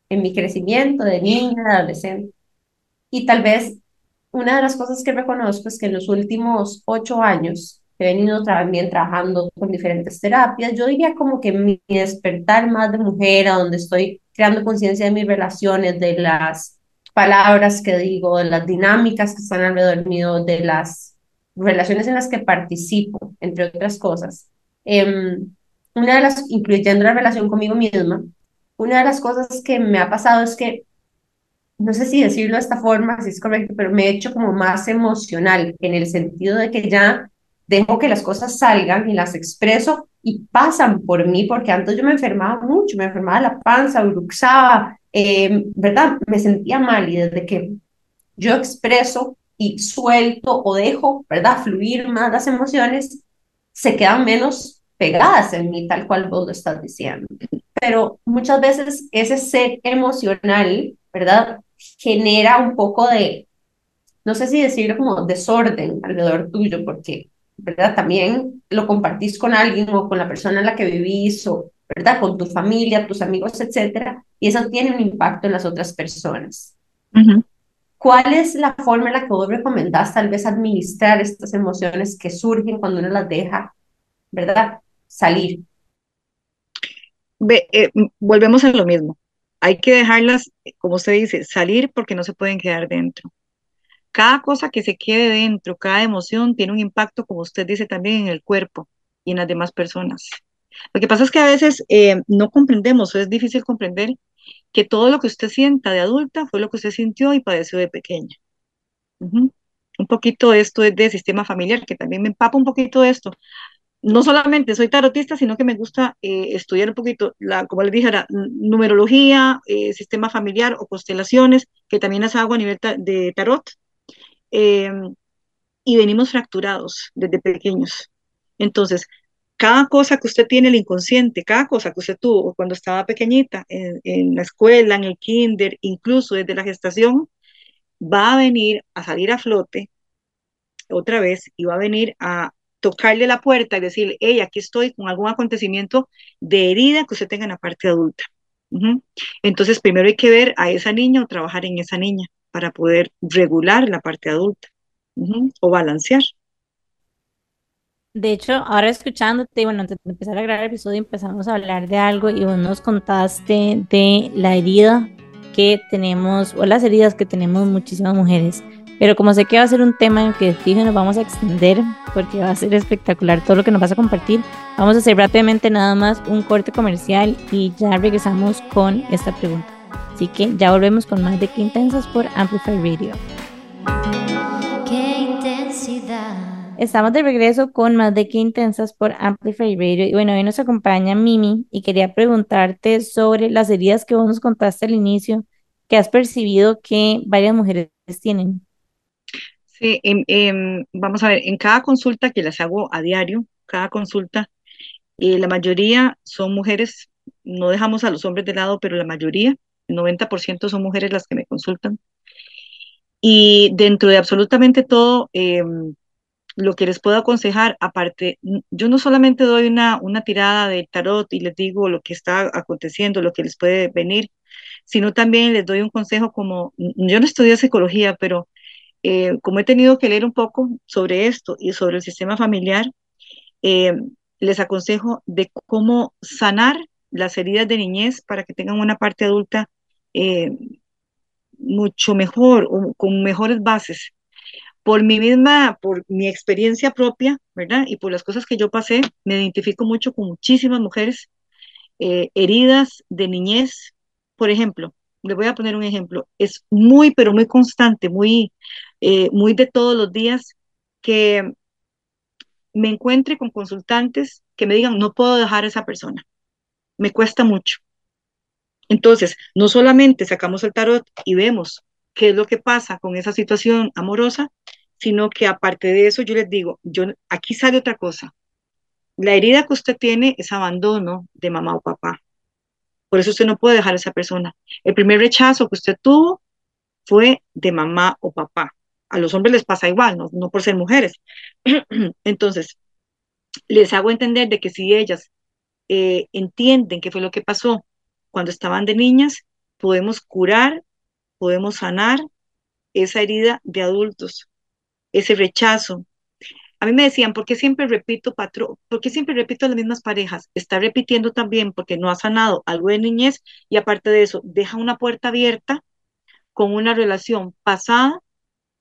en mi crecimiento de niña, adolescente. Y tal vez una de las cosas que reconozco es que en los últimos ocho años he venido también trabajando con diferentes terapias. Yo diría como que mi despertar más de mujer, a donde estoy creando conciencia de mis relaciones, de las palabras que digo, de las dinámicas que están alrededor mío, de las relaciones en las que participo, entre otras cosas. Em, una de las, incluyendo la relación conmigo misma, una de las cosas que me ha pasado es que no sé si decirlo de esta forma, si es correcto, pero me he hecho como más emocional, en el sentido de que ya dejo que las cosas salgan y las expreso y pasan por mí, porque antes yo me enfermaba mucho, me enfermaba la panza, bruxaba, eh, ¿verdad? Me sentía mal y desde que yo expreso y suelto o dejo, ¿verdad? Fluir más las emociones, se quedan menos pegadas en mí, tal cual vos lo estás diciendo. Pero muchas veces ese ser emocional, ¿verdad? Genera un poco de, no sé si decirlo como desorden alrededor tuyo, porque, ¿verdad? También lo compartís con alguien o con la persona en la que vivís o, ¿verdad? Con tu familia, tus amigos, etcétera, y eso tiene un impacto en las otras personas. ¿Cuál es la forma en la que vos recomendás tal vez administrar estas emociones que surgen cuando uno las deja, ¿verdad? Salir. Ve, eh, volvemos a lo mismo. Hay que dejarlas, como usted dice, salir porque no se pueden quedar dentro. Cada cosa que se quede dentro, cada emoción tiene un impacto, como usted dice, también en el cuerpo y en las demás personas. Lo que pasa es que a veces eh, no comprendemos, o es difícil comprender que todo lo que usted sienta de adulta fue lo que usted sintió y padeció de pequeña. Ujú. Un poquito esto es de sistema familiar, que también me empapa un poquito de esto. No solamente soy tarotista, sino que me gusta eh, estudiar un poquito, la, como les dije, n- numerología, eh, sistema familiar o constelaciones, que también las hago a nivel ta- de tarot. Eh, y venimos fracturados desde pequeños. Entonces, cada cosa que usted tiene el inconsciente, cada cosa que usted tuvo cuando estaba pequeñita, en, la escuela, en el kinder, incluso desde la gestación, va a venir a salir a flote otra vez y va a venir a tocarle la puerta y decirle, hey, aquí estoy con algún acontecimiento de herida que usted tenga en la parte adulta. Entonces, primero hay que ver a esa niña o trabajar en esa niña para poder regular la parte adulta ujú, o balancear. De hecho, ahora escuchándote, bueno, antes de empezar a grabar el episodio empezamos a hablar de algo y vos nos contaste de la herida que tenemos o las heridas que tenemos muchísimas mujeres. Pero como sé que va a ser un tema en que fijo nos vamos a extender porque va a ser espectacular todo lo que nos vas a compartir, vamos a hacer rápidamente nada más un corte comercial y ya regresamos con esta pregunta. Así que ya volvemos con más de Qué Intensas por Amplify Radio. Qué intensidad. Estamos de regreso con más de Qué Intensas por Amplify Radio. Y bueno, hoy nos acompaña Mimi y quería preguntarte sobre las heridas que vos nos contaste al inicio, que has percibido que varias mujeres tienen. Sí, em, em, vamos a ver, en cada consulta que las hago a diario, cada consulta, eh, la mayoría son mujeres, no dejamos a los hombres de lado, pero la mayoría, 90% son mujeres las que me consultan. Y dentro de absolutamente todo, em, lo que les puedo aconsejar, aparte, yo no solamente doy una, una tirada de tarot y les digo lo que está aconteciendo, lo que les puede venir, sino también les doy un consejo como, yo no estudié psicología, pero eh, como he tenido que leer un poco sobre esto y sobre el sistema familiar, eh, les aconsejo de cómo sanar las heridas de niñez para que tengan una parte adulta eh, mucho mejor o con mejores bases. Por mi misma, por mi experiencia propia, ¿verdad? Y por las cosas que yo pasé, me identifico mucho con muchísimas mujeres eh, heridas de niñez. Por ejemplo, le voy a poner un ejemplo. Es muy, pero muy constante, muy, eh, muy de todos los días que me encuentre con consultantes que me digan, no puedo dejar a esa persona, me cuesta mucho. Entonces, no solamente sacamos el tarot y vemos qué es lo que pasa con esa situación amorosa, sino que aparte de eso, yo les digo, yo, aquí sale otra cosa. La herida que usted tiene es abandono de mamá o papá. Por eso usted no puede dejar a esa persona. El primer rechazo que usted tuvo fue de mamá o papá. A los hombres les pasa igual, no, por ser mujeres. Entonces, les hago entender de que si ellas eh, entienden qué fue lo que pasó cuando estaban de niñas, podemos curar, podemos sanar esa herida de adultos, ese rechazo. A mí me decían, ¿por qué siempre repito patrón? ¿Por qué siempre repito las mismas parejas? Está repitiendo también porque no ha sanado algo de niñez y aparte de eso, deja una puerta abierta con una relación pasada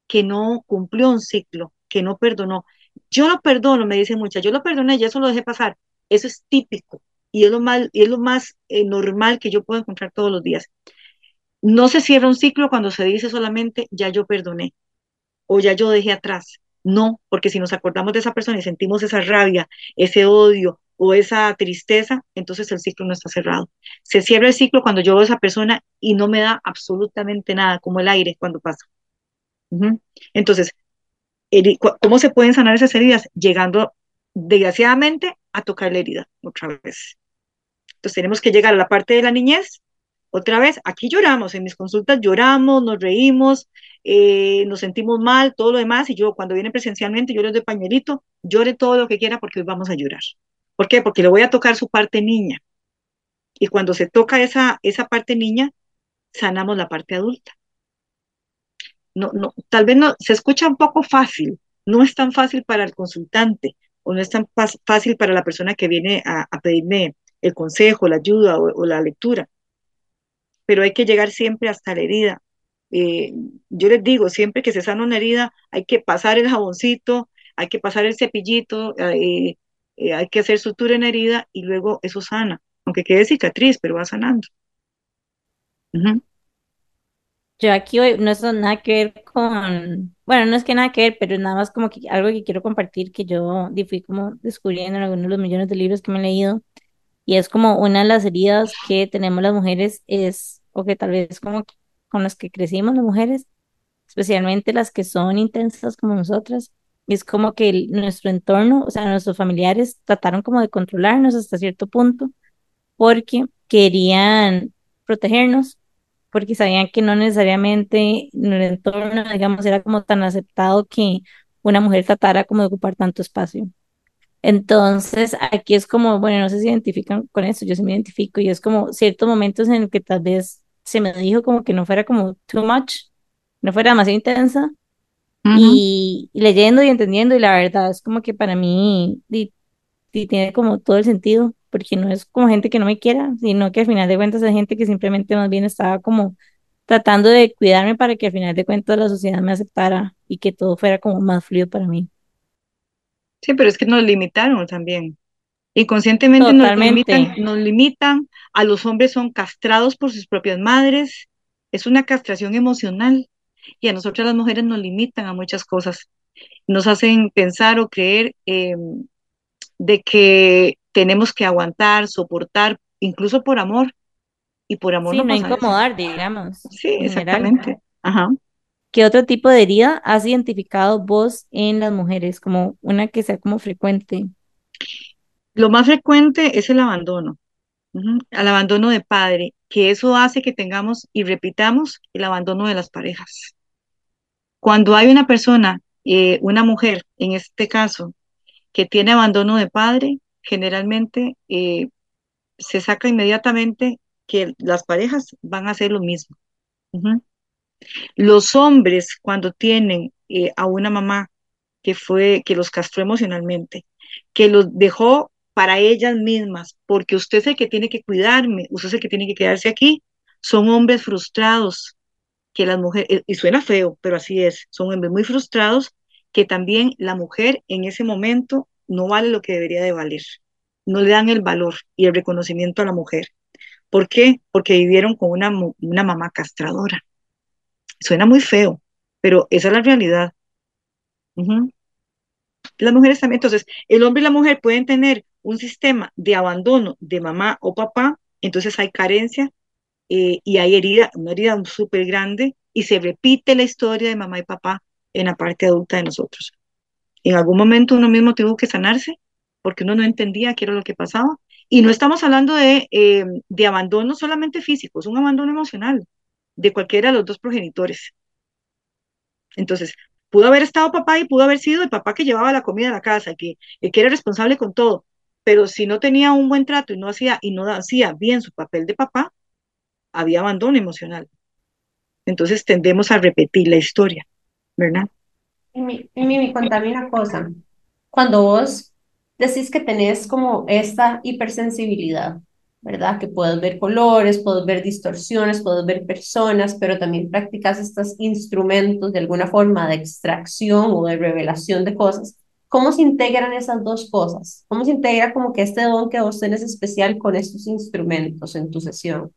que no cumplió un ciclo, que no perdonó. Yo lo perdono, me dicen muchas, yo lo perdoné, ya eso lo dejé pasar. Eso es típico y es lo más, es lo más eh, normal que yo puedo encontrar todos los días. No se cierra un ciclo cuando se dice solamente ya yo perdoné o ya yo dejé atrás. No, porque si nos acordamos de esa persona y sentimos esa rabia, ese odio o esa tristeza, entonces el ciclo no está cerrado. Se cierra el ciclo cuando yo veo a esa persona y no me da absolutamente nada, como el aire cuando pasa. Entonces, ¿cómo se pueden sanar esas heridas? Llegando, desgraciadamente, a tocar la herida otra vez. Entonces, tenemos que llegar a la parte de la niñez. Otra vez, aquí lloramos, en mis consultas lloramos, nos reímos, eh, nos sentimos mal, todo lo demás, y yo cuando viene presencialmente, yo les doy pañuelito, llore todo lo que quiera porque hoy vamos a llorar. ¿Por qué? Porque le voy a tocar su parte niña. Y cuando se toca esa, esa parte niña, sanamos la parte adulta. no, no, tal vez no, se escucha un poco fácil, no es tan fácil para el consultante o no es tan fácil para la persona que viene a pedirme el consejo, la ayuda o, la lectura, pero hay que llegar siempre hasta la herida. Eh, yo les digo, siempre que se sana una herida, hay que pasar el jaboncito, hay que pasar el cepillito, eh, eh, hay que hacer sutura en la herida y luego eso sana, aunque quede cicatriz, pero va sanando. Yo aquí hoy no es nada que ver con, bueno, no es que nada que ver, pero nada más como que algo que quiero compartir que yo fui como descubriendo en algunos de los millones de libros que me he leído y es como una de las heridas que tenemos las mujeres es, o que tal vez como con las que crecimos las mujeres, especialmente las que son intensas como nosotras, es como que nuestro entorno, o sea, nuestros familiares trataron como de controlarnos hasta cierto punto porque querían protegernos porque sabían que no necesariamente en el entorno, digamos, era como tan aceptado que una mujer tratara como de ocupar tanto espacio. Entonces, aquí es como, bueno, no sé si identifican con eso, yo sí me identifico y es como ciertos momentos en el que tal vez se me dijo como que no fuera como too much, no fuera demasiado intensa, y, leyendo y entendiendo y la verdad es como que para mí tiene como todo el sentido, porque no es como gente que no me quiera, sino que al final de cuentas es gente que simplemente más bien estaba como tratando de cuidarme para que al final de cuentas la sociedad me aceptara y que todo fuera como más fluido para mí. Sí, pero es que nos limitaron también. Inconscientemente nos limitan, nos limitan, a los hombres son castrados por sus propias madres, es una castración emocional y a nosotras las mujeres nos limitan a muchas cosas, nos hacen pensar o creer em, de que tenemos que aguantar, soportar, incluso por amor, y por amor no, incomodar, digamos. Sí, exactamente. Ajá. ¿Qué otro tipo de herida has identificado vos en las mujeres como una que sea como frecuente? Lo más frecuente es el abandono, el abandono de padre, que eso hace que tengamos y repitamos el abandono de las parejas. Cuando hay una persona, eh, una mujer en este caso, que tiene abandono de padre, generalmente eh, se saca inmediatamente que las parejas van a hacer lo mismo. Los hombres, cuando tienen eh, a una mamá que fue, que los castró emocionalmente, que los dejó para ellas mismas, porque usted es el que tiene que cuidarme, usted es el que tiene que quedarse aquí, son hombres frustrados, que las mujeres, y suena feo, pero así es, son hombres muy frustrados, que también la mujer en ese momento no vale lo que debería de valer, no le dan el valor y el reconocimiento a la mujer. ¿Por qué? Porque vivieron con una mamá castradora. Suena muy feo, pero esa es la realidad. Las mujeres también, entonces, el hombre y la mujer pueden tener un sistema de abandono de mamá o papá, entonces hay carencia eh, y hay herida, una herida súper grande y se repite la historia de mamá y papá en la parte adulta de nosotros. En algún momento uno mismo tuvo que sanarse porque uno no entendía qué era lo que pasaba. Y no estamos hablando de, eh, de abandono solamente físico, es un abandono emocional de cualquiera de los dos progenitores. Entonces, pudo haber estado papá y pudo haber sido el papá que llevaba la comida a la casa, que, que era responsable con todo, pero si no tenía un buen trato y no hacía y no hacía bien su papel de papá, había abandono emocional. Entonces tendemos a repetir la historia, ¿verdad? Mimi, Mimi, contame una cosa. Cuando vos decís que tenés como esta hipersensibilidad, ¿verdad? Que puedes ver colores, puedes ver distorsiones, puedes ver personas, pero también practicas estos instrumentos de alguna forma de extracción o de revelación de cosas. ¿Cómo se integran esas dos cosas? ¿Cómo se integra como que este don que vos tenés especial con estos instrumentos en tu sesión?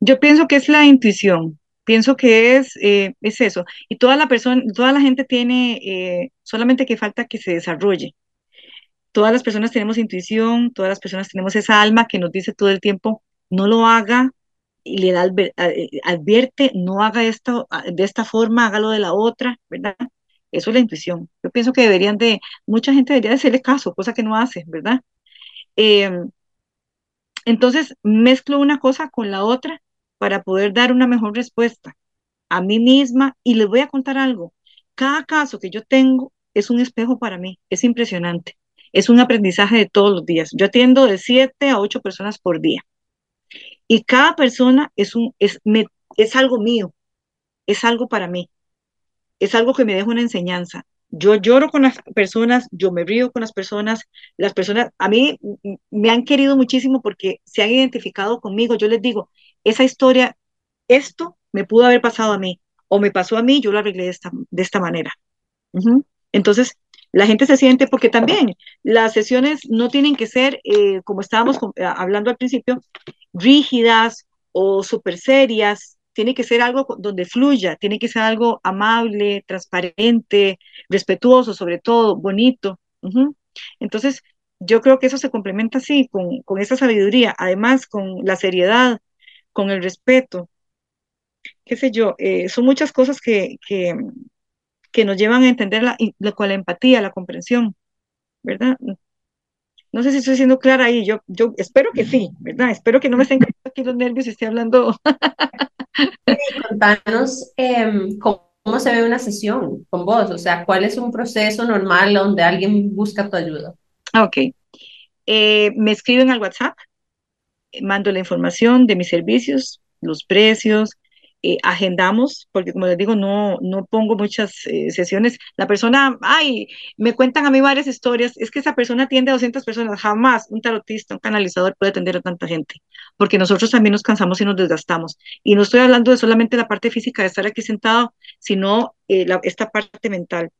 Yo pienso que es la intuición, pienso que es, eh, es eso. Y toda la persona, toda la gente tiene, eh, solamente que falta que se desarrolle todas las personas tenemos intuición, todas las personas tenemos esa alma que nos dice todo el tiempo, no lo haga y le da, eh, advierte, no haga esto de esta forma, hágalo de la otra, ¿verdad? Eso es la intuición. Yo pienso que deberían de, mucha gente debería de hacerle caso, cosa que no hace, ¿verdad? Em, entonces, mezclo una cosa con la otra para poder dar una mejor respuesta a mí misma y les voy a contar algo. Cada caso que yo tengo es un espejo para mí, es impresionante es un aprendizaje de todos los días. Yo atiendo de 7 a 8 personas por día. Y cada persona es, un, es, es algo mío, es algo para mí, es algo que me deja una enseñanza. Yo lloro con las personas, yo me río con las personas, las personas a mí me han querido muchísimo porque se han identificado conmigo. Yo les digo, esa historia, esto me pudo haber pasado a mí o me pasó a mí, yo lo arreglé de esta, de esta manera. Entonces, la gente se siente, porque también las sesiones no tienen que ser, eh, como estábamos eh, hablando al principio, rígidas o súper serias, tiene que ser algo donde fluya, tiene que ser algo amable, transparente, respetuoso, sobre todo, bonito. Entonces, yo creo que eso se complementa así, con, con esa sabiduría, además con la seriedad, con el respeto, qué sé yo, eh, son muchas cosas que, que, que nos llevan a entender la, la empatía, la comprensión, ¿verdad? No sé si estoy siendo clara ahí, yo, yo espero que sí, ¿verdad? Espero que no me estén aquí los nervios y esté hablando. Contanos em, cómo, se ve una sesión con vos, o sea, cuál es un proceso normal donde alguien busca tu ayuda. Ok. Eh, me escriben al WhatsApp, mando la información de mis servicios, los precios, eh, agendamos, porque como les digo, no, no pongo muchas eh, sesiones. La persona, ay, me cuentan a mí varias historias, es que esa persona atiende a 200 personas, jamás un tarotista, un canalizador puede atender a tanta gente, porque nosotros también nos cansamos y nos desgastamos. Y no estoy hablando de solamente la parte física de estar aquí sentado, sino eh, la, esta parte mental.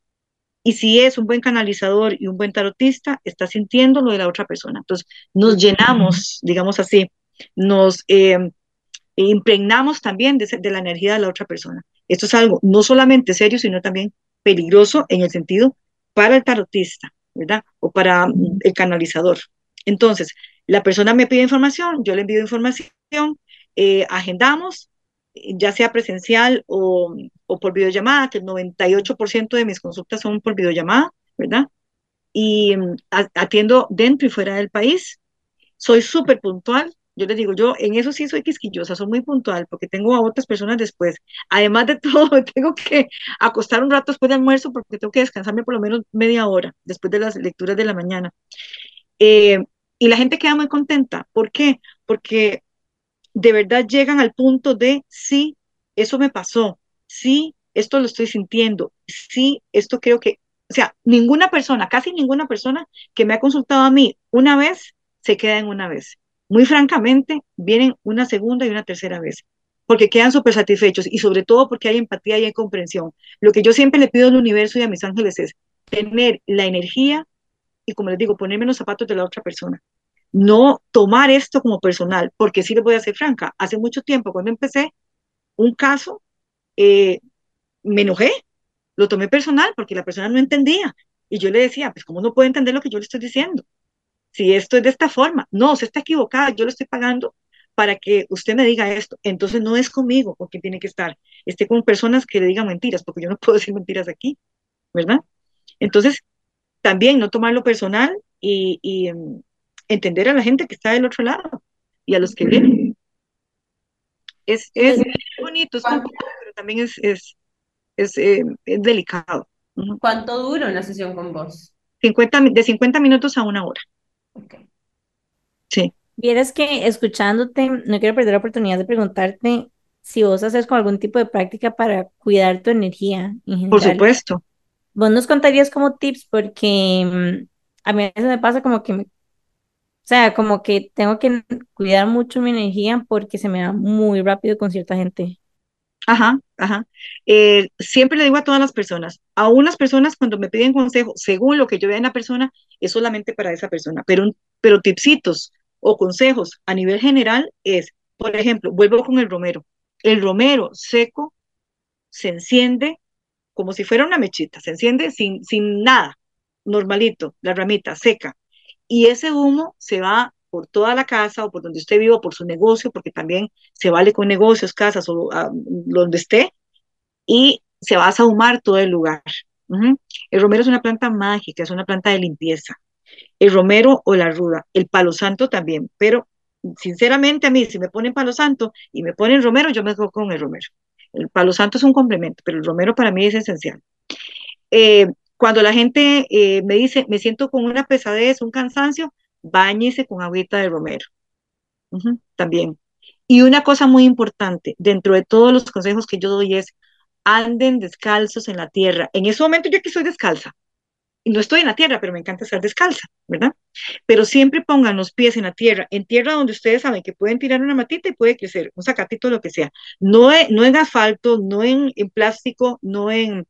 Y si es un buen canalizador y un buen tarotista, está sintiendo lo de la otra persona. Entonces, nos llenamos, digamos así, nos impregnamos también de, de, la energía de la otra persona. Esto es algo no solamente serio, sino también peligroso en el sentido para el tarotista, ¿verdad? O para el canalizador. Entonces, la persona me pide información, yo le envío información, eh, agendamos, ya sea presencial o, o, por videollamada, que el 98% de mis consultas son por videollamada, ¿verdad? Y um, atiendo dentro y fuera del país. Soy súper puntual, yo les digo, yo en eso sí soy quisquillosa, soy muy puntual porque tengo a otras personas después. Además de todo, tengo que acostar un rato después del almuerzo porque tengo que descansarme por lo menos media hora después de las lecturas de la mañana. Eh, y la gente queda muy contenta. ¿Por qué? Porque de verdad llegan al punto de, sí, eso me pasó, sí, esto lo estoy sintiendo, sí, esto creo que, o sea, ninguna persona, casi ninguna persona que me ha consultado a mí una vez, se queda en una vez muy francamente, vienen una segunda y una tercera vez, porque quedan súper satisfechos y sobre todo porque hay empatía y hay comprensión. Lo que yo siempre le pido al universo y a mis ángeles es tener la energía y, como les digo, ponerme los zapatos de la otra persona. No tomar esto como personal, porque sí les voy a ser franca. Hace mucho tiempo, cuando empecé un caso, eh, me enojé, lo tomé personal porque la persona no entendía. Y yo le decía, pues, ¿cómo no puede entender lo que yo le estoy diciendo? Si esto es de esta forma. No, se está equivocada, yo lo estoy pagando para que usted me diga esto. Entonces no es conmigo porque tiene que estar. Esté con personas que le digan mentiras, porque yo no puedo decir mentiras aquí, ¿verdad? Entonces, también no tomarlo personal y, y um, entender a la gente que está del otro lado y a los que vienen. Es, es bonito, es complicado, pero también es, es, es, eh, es delicado. ¿Cuánto dura una sesión con vos? 50, de 50 minutos a una hora. Okay. Sí. Vieras que escuchándote, no quiero perder la oportunidad de preguntarte si vos haces con algún tipo de práctica para cuidar tu energía en. Por supuesto. Vos nos contarías como tips porque mm, a mí a veces me pasa como que me, o sea, como que tengo que cuidar mucho mi energía porque se me va muy rápido con cierta gente. Ajá, ajá. Eh, siempre le digo a todas las personas, a unas personas cuando me piden consejo, según lo que yo vea en la persona, es solamente para esa persona, pero, pero tipsitos o consejos a nivel general es, por ejemplo, vuelvo con el romero. El romero seco se enciende como si fuera una mechita, se enciende sin, sin nada, normalito, la ramita seca. Y ese humo se va por toda la casa o por donde usted viva, por su negocio, porque también se vale con negocios, casas o uh, donde esté, y se va a sahumar todo el lugar. El romero es una planta mágica, es una planta de limpieza. El romero o la ruda, el palo santo también, pero sinceramente a mí, si me ponen palo santo y me ponen romero, yo me quedo con el romero. El palo santo es un complemento, pero el romero para mí es esencial. Eh, cuando la gente eh, me dice, me siento con una pesadez, un cansancio, báñese con agüita de romero. También. Y una cosa muy importante, dentro de todos los consejos que yo doy es, anden descalzos en la tierra. En ese momento yo aquí estoy descalza. Y no estoy en la tierra, pero me encanta estar descalza, ¿verdad? Pero siempre pongan los pies en la tierra, en tierra donde ustedes saben que pueden tirar una matita y puede crecer, un zacatito, lo que sea. No, en, no en asfalto, no en, plástico, no en,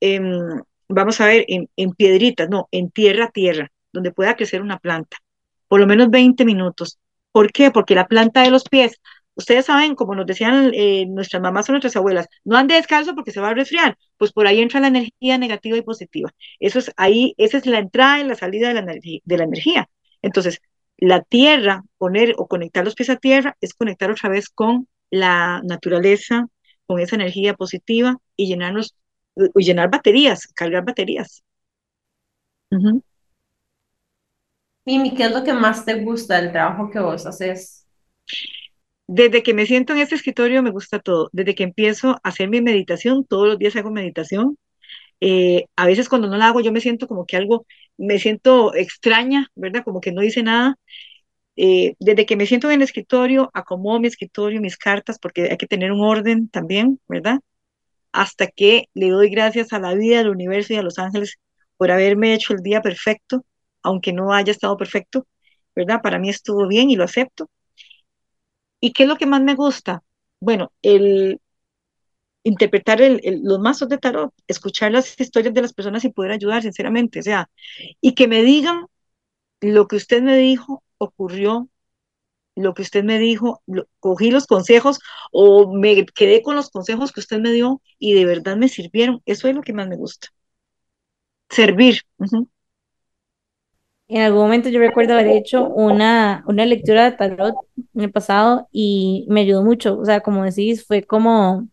en, vamos a ver, en, en piedritas, no, en tierra, tierra, donde pueda crecer una planta por lo menos 20 minutos. ¿Por qué? Porque la planta de los pies, ustedes saben, como nos decían eh, nuestras mamás o nuestras abuelas, no ande descalzo porque se va a resfriar. Pues por ahí entra la energía negativa y positiva. Eso es ahí, esa es la entrada y la salida de la, energía. Entonces, la tierra, poner o conectar los pies a tierra, es conectar otra vez con la naturaleza, con esa energía positiva y llenarnos, y llenar baterías, cargar baterías. Uh -huh. Mimi, ¿qué es lo que más te gusta del trabajo que vos haces? Desde que me siento en este escritorio me gusta todo. Desde que empiezo a hacer mi meditación, todos los días hago meditación. Eh, a veces cuando no la hago yo me siento como que algo, me siento extraña, ¿verdad? Como que no hice nada. eh, desde que me siento en el escritorio, acomodo mi escritorio, mis cartas, porque hay que tener un orden también, ¿verdad? Hasta que le doy gracias a la vida, al universo y a los ángeles por haberme hecho el día perfecto, aunque no haya estado perfecto, ¿verdad? Para mí estuvo bien y lo acepto. ¿Y qué es lo que más me gusta? Bueno, el interpretar el, los mazos de tarot, escuchar las historias de las personas y poder ayudar, sinceramente, o sea, y que me digan lo que usted me dijo ocurrió, lo que usted me dijo, cogí los consejos o me quedé con los consejos que usted me dio y de verdad me sirvieron. Eso es lo que más me gusta. Servir. En algún momento yo recuerdo haber hecho una, una lectura de tarot en el pasado y me ayudó mucho. O sea, como decís, fue como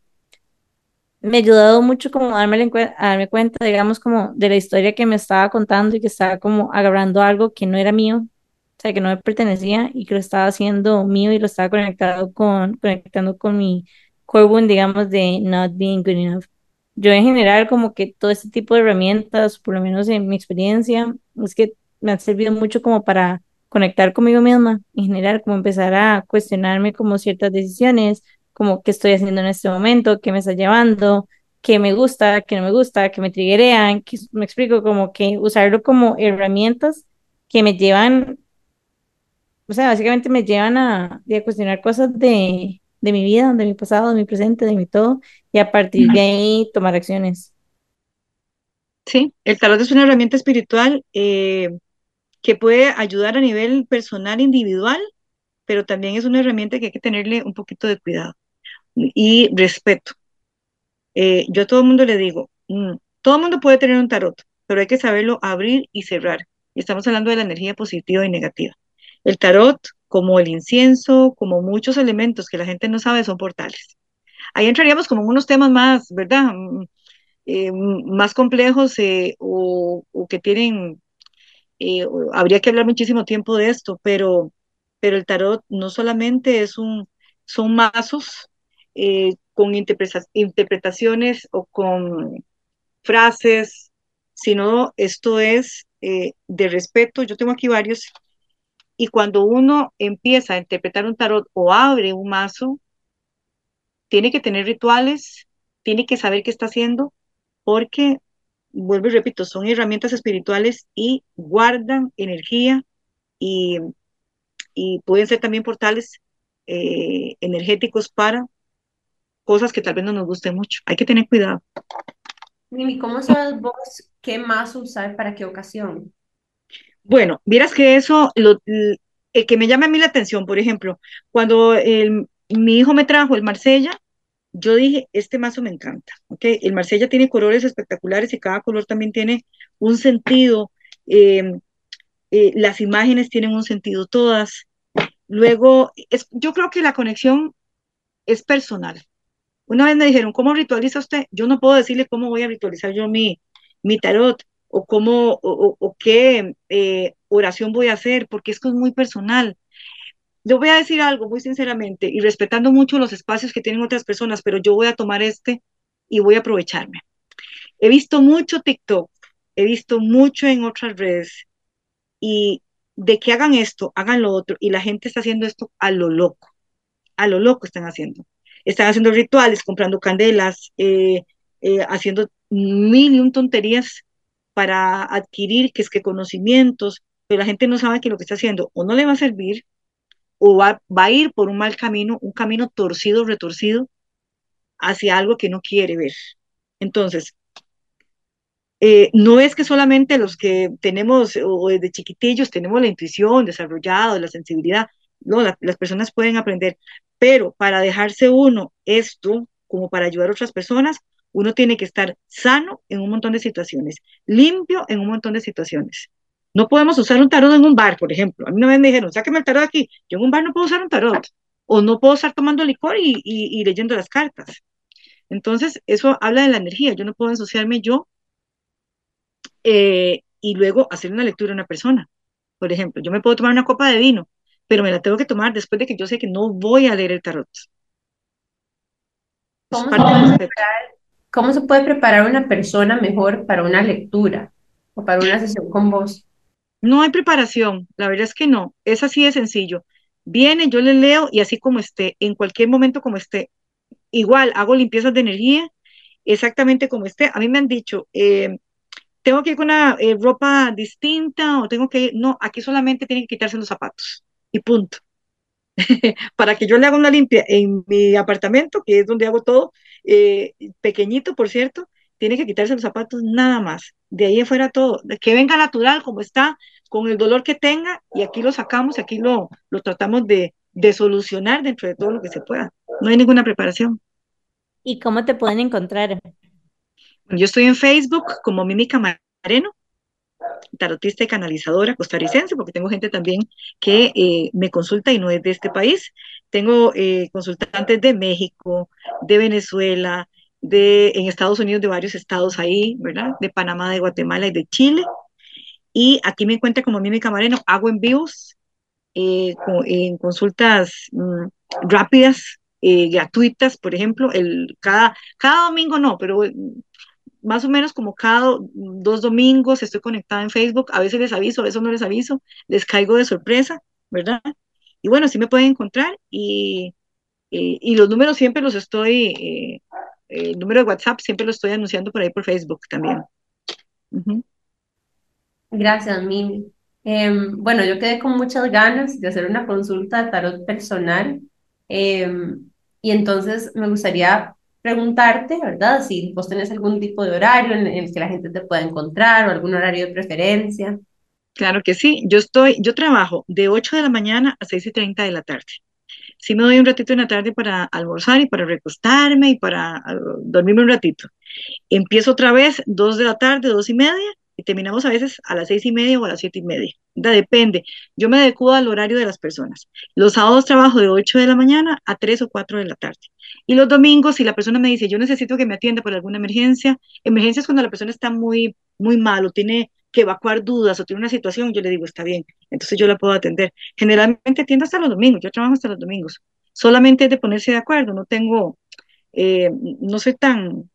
me ayudado mucho como a darme, a darme cuenta, digamos, como de la historia que me estaba contando y que estaba como agarrando algo que no era mío, o sea, que no me pertenecía y que lo estaba haciendo mío y lo estaba conectado con, conectando con mi core digamos, de not being good enough. Yo en general como que todo este tipo de herramientas, por lo menos en mi experiencia, es que me han servido mucho como para conectar conmigo misma, en general, como empezar a cuestionarme como ciertas decisiones, como qué estoy haciendo en este momento, qué me está llevando, qué me gusta, qué no me gusta, qué me triggerean, que me explico, como que usarlo como herramientas que me llevan, o sea, básicamente me llevan a, a cuestionar cosas de, de mi vida, de mi pasado, de mi presente, de mi todo, y a partir de ahí tomar acciones. Sí, el tarot es una herramienta espiritual eh, que puede ayudar a nivel personal, individual, pero también es una herramienta que hay que tenerle un poquito de cuidado y respeto. Eh, yo a todo el mundo le digo, mm, todo el mundo puede tener un tarot, pero hay que saberlo abrir y cerrar. Y estamos hablando de la energía positiva y negativa. El tarot, como el incienso, como muchos elementos que la gente no sabe, son portales. Ahí entraríamos como en unos temas más, ¿verdad? Mm, eh, más complejos eh, o, o, que tienen, habría que hablar muchísimo tiempo de esto, pero, pero el tarot no solamente es un, son mazos eh, con interpretaciones o con frases, sino esto es eh, de respeto. Yo tengo aquí varios. Y cuando uno empieza a interpretar un tarot o abre un mazo, tiene que tener rituales, tiene que saber qué está haciendo, porque, vuelvo y repito, son herramientas espirituales y guardan energía y, y pueden ser también portales eh, energéticos para cosas que tal vez no nos gusten mucho. Hay que tener cuidado. Mimi, ¿cómo sabes vos qué más usar para qué ocasión? Bueno, vieras que eso, lo, el que me llama a mí la atención, por ejemplo, cuando el, mi hijo me trajo el Marsella, yo dije, este mazo me encanta, ¿ok? El Marsella tiene colores espectaculares y cada color también tiene un sentido, eh, eh, las imágenes tienen un sentido todas. Luego, es, yo creo que la conexión es personal. Una vez me dijeron, ¿cómo ritualiza usted? Yo no puedo decirle cómo voy a ritualizar yo mi, mi tarot o cómo o, qué eh, oración voy a hacer, porque esto es muy personal. Yo voy a decir algo muy sinceramente y respetando mucho los espacios que tienen otras personas, pero yo voy a tomar este y voy a aprovecharme. He visto mucho TikTok, he visto mucho en otras redes y de que hagan esto, hagan lo otro y la gente está haciendo esto a lo loco, a lo loco están haciendo están haciendo rituales, comprando candelas, eh, eh, haciendo mil y un tonterías para adquirir que es que conocimientos, pero la gente no sabe que lo que está haciendo o no le va a servir o va, va a ir por un mal camino, un camino torcido, retorcido, hacia algo que no quiere ver. Entonces, eh, no es que solamente los que tenemos o desde chiquitillos tenemos la intuición desarrollada, la sensibilidad, no, las personas pueden aprender, pero para dejarse uno esto, como para ayudar a otras personas, uno tiene que estar sano en un montón de situaciones, limpio en un montón de situaciones. No podemos usar un tarot en un bar, por ejemplo. A mí una vez me dijeron, sáqueme el tarot aquí. Yo en un bar no puedo usar un tarot. O no puedo estar tomando licor y, leyendo las cartas. Entonces, eso habla de la energía. Yo no puedo ensuciarme yo eh, y luego hacer una lectura a una persona. Por ejemplo, yo me puedo tomar una copa de vino, pero me la tengo que tomar después de que yo sé que no voy a leer el tarot. ¿Cómo se, puede preparar una persona mejor para una lectura o para una sesión con vos? No hay preparación, la verdad es que no, es así de sencillo. Viene, yo le leo y así como esté, en cualquier momento como esté, igual hago limpiezas de energía, exactamente como esté. A mí me han dicho, eh, tengo que ir con una eh, ropa distinta o tengo que ir, no, aquí solamente tienen que quitarse los zapatos y punto. Para que yo le haga una limpia en mi apartamento, que es donde hago todo, eh, pequeñito, por cierto, tiene que quitarse los zapatos nada más. De ahí afuera todo, que venga natural como está, con el dolor que tenga, y aquí lo sacamos, aquí lo, lo tratamos de, de solucionar dentro de todo lo que se pueda. No hay ninguna preparación. ¿Y cómo te pueden encontrar? Yo estoy en Facebook como Mimi Camareno, tarotista y canalizadora costarricense, porque tengo gente también que eh, me consulta y no es de este país. Tengo eh, consultantes de México, de Venezuela, de en Estados Unidos, de varios estados ahí, ¿verdad? De Panamá, de Guatemala y de Chile. Y aquí me encuentra como Mimi Camareno, hago envíos eh, en consultas mm, rápidas, eh, gratuitas, por ejemplo, el, cada, cada domingo no, pero más o menos como cada dos domingos estoy conectada en Facebook, a veces les aviso, a veces no les aviso, les caigo de sorpresa, ¿verdad? Y bueno, sí me pueden encontrar y, y, los números siempre los estoy, eh, el número de WhatsApp siempre lo estoy anunciando por ahí por Facebook también. Gracias, Mimi. Em, bueno, yo quedé con muchas ganas de hacer una consulta de tarot personal em, y entonces me gustaría preguntarte, ¿verdad? Si vos tenés algún tipo de horario en el que la gente te pueda encontrar o algún horario de preferencia. Claro que sí, yo estoy, yo trabajo de 8 de la mañana a 6 y 30 de la tarde. Sí me doy un ratito en la tarde para almorzar y para recostarme y para uh, dormirme un ratito. Empiezo otra vez 2 de la tarde, 2 y media y terminamos a veces a las seis y media o a las siete y media. Depende. Yo me adecuo al horario de las personas. Los sábados trabajo de 8 de la mañana a 3 o 4 de la tarde. Y los domingos, si la persona me dice, yo necesito que me atienda por alguna emergencia, emergencia es cuando la persona está muy, muy mal o tiene que evacuar dudas o tiene una situación, yo le digo, está bien, entonces yo la puedo atender. Generalmente atiendo hasta los domingos, yo trabajo hasta los domingos. Solamente es de ponerse de acuerdo, no tengo, eh, no soy tan,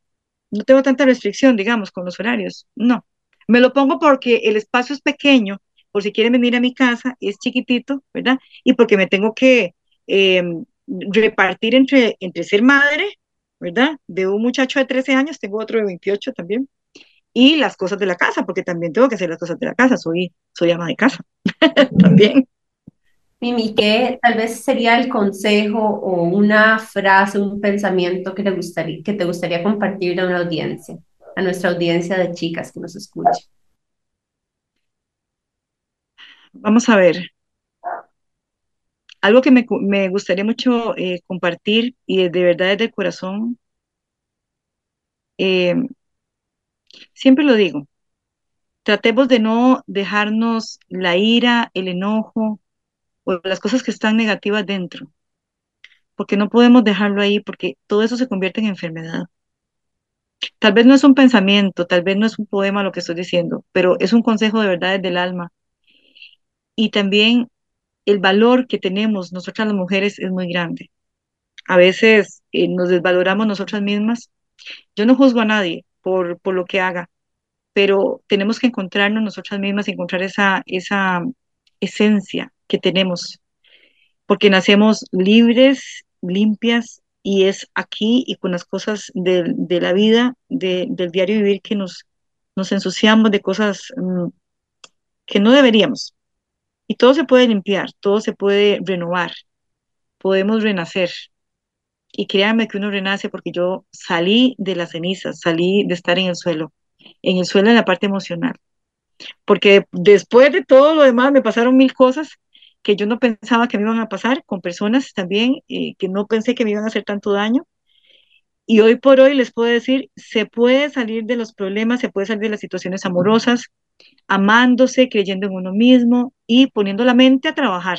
no tengo tanta restricción, digamos, con los horarios, no. Me lo pongo porque el espacio es pequeño, por si quieren venir a mi casa, es chiquitito, ¿verdad? Y porque me tengo que em, repartir entre, entre ser madre, ¿verdad? De un muchacho de 13 años, tengo otro de 28 también, y las cosas de la casa, porque también tengo que hacer las cosas de la casa, soy, soy ama de casa también. Mimi, ¿qué tal vez sería el consejo o una frase, un pensamiento que te gustaría, que te gustaría compartir a una audiencia? a nuestra audiencia de chicas que nos escucha? Vamos a ver. Algo que me, gustaría mucho eh, compartir y de verdad es del corazón, eh, siempre lo digo, tratemos de no dejarnos la ira, el enojo o las cosas que están negativas dentro, porque no podemos dejarlo ahí porque todo eso se convierte en enfermedad. Tal vez no es un pensamiento, tal vez no es un poema lo que estoy diciendo, pero es un consejo de verdad del alma. Y también el valor que tenemos nosotras las mujeres es muy grande. A veces eh, nos desvaloramos nosotras mismas. Yo no juzgo a nadie por, por lo que haga, pero tenemos que encontrarnos nosotras mismas, encontrar esa, esa esencia que tenemos, porque nacemos libres, limpias y es aquí y con las cosas de, la vida, del diario vivir que nos, nos ensuciamos de cosas mm, que no deberíamos. Y todo se puede limpiar, todo se puede renovar, podemos renacer. Y créanme que uno renace porque yo salí de las cenizas, salí de estar en el suelo, en el suelo en la parte emocional. Porque después de todo lo demás me pasaron mil cosas que yo no pensaba que me iban a pasar, con personas también eh, que no pensé que me iban a hacer tanto daño. Y hoy por hoy les puedo decir, se puede salir de los problemas, se puede salir de las situaciones amorosas, amándose, creyendo en uno mismo y poniendo la mente a trabajar.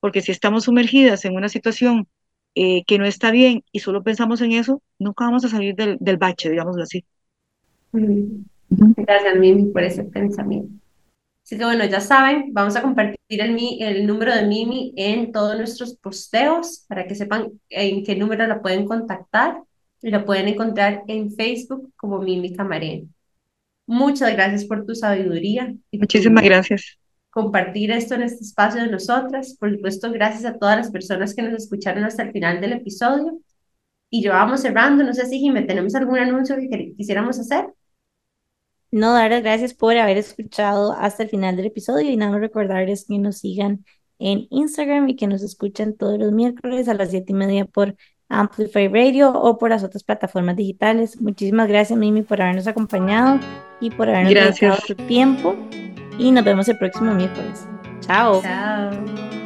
Porque si estamos sumergidas en una situación eh, que no está bien y solo pensamos en eso, nunca vamos a salir del, del bache, digámoslo así. Gracias, Mimi, por ese pensamiento. Así que bueno, ya saben, vamos a compartir el, el número de Mimi en todos nuestros posteos para que sepan en qué número la pueden contactar y la pueden encontrar en Facebook como Mimi Camarén. Muchas gracias por tu sabiduría. Muchísimas gracias. Compartir esto en este espacio de nosotras. Por supuesto, gracias a todas las personas que nos escucharon hasta el final del episodio. Y yo vamos cerrando, no sé si Jimé, ¿tenemos algún anuncio que quisiéramos hacer? No, dar las gracias por haber escuchado hasta el final del episodio y nada más recordarles que nos sigan en Instagram y que nos escuchen todos los miércoles a las siete y media por Amplify Radio o por las otras plataformas digitales. Muchísimas gracias, Mimi, por habernos acompañado y por habernos gracias. dedicado tu tiempo. Y nos vemos el próximo miércoles. Chao. Chao.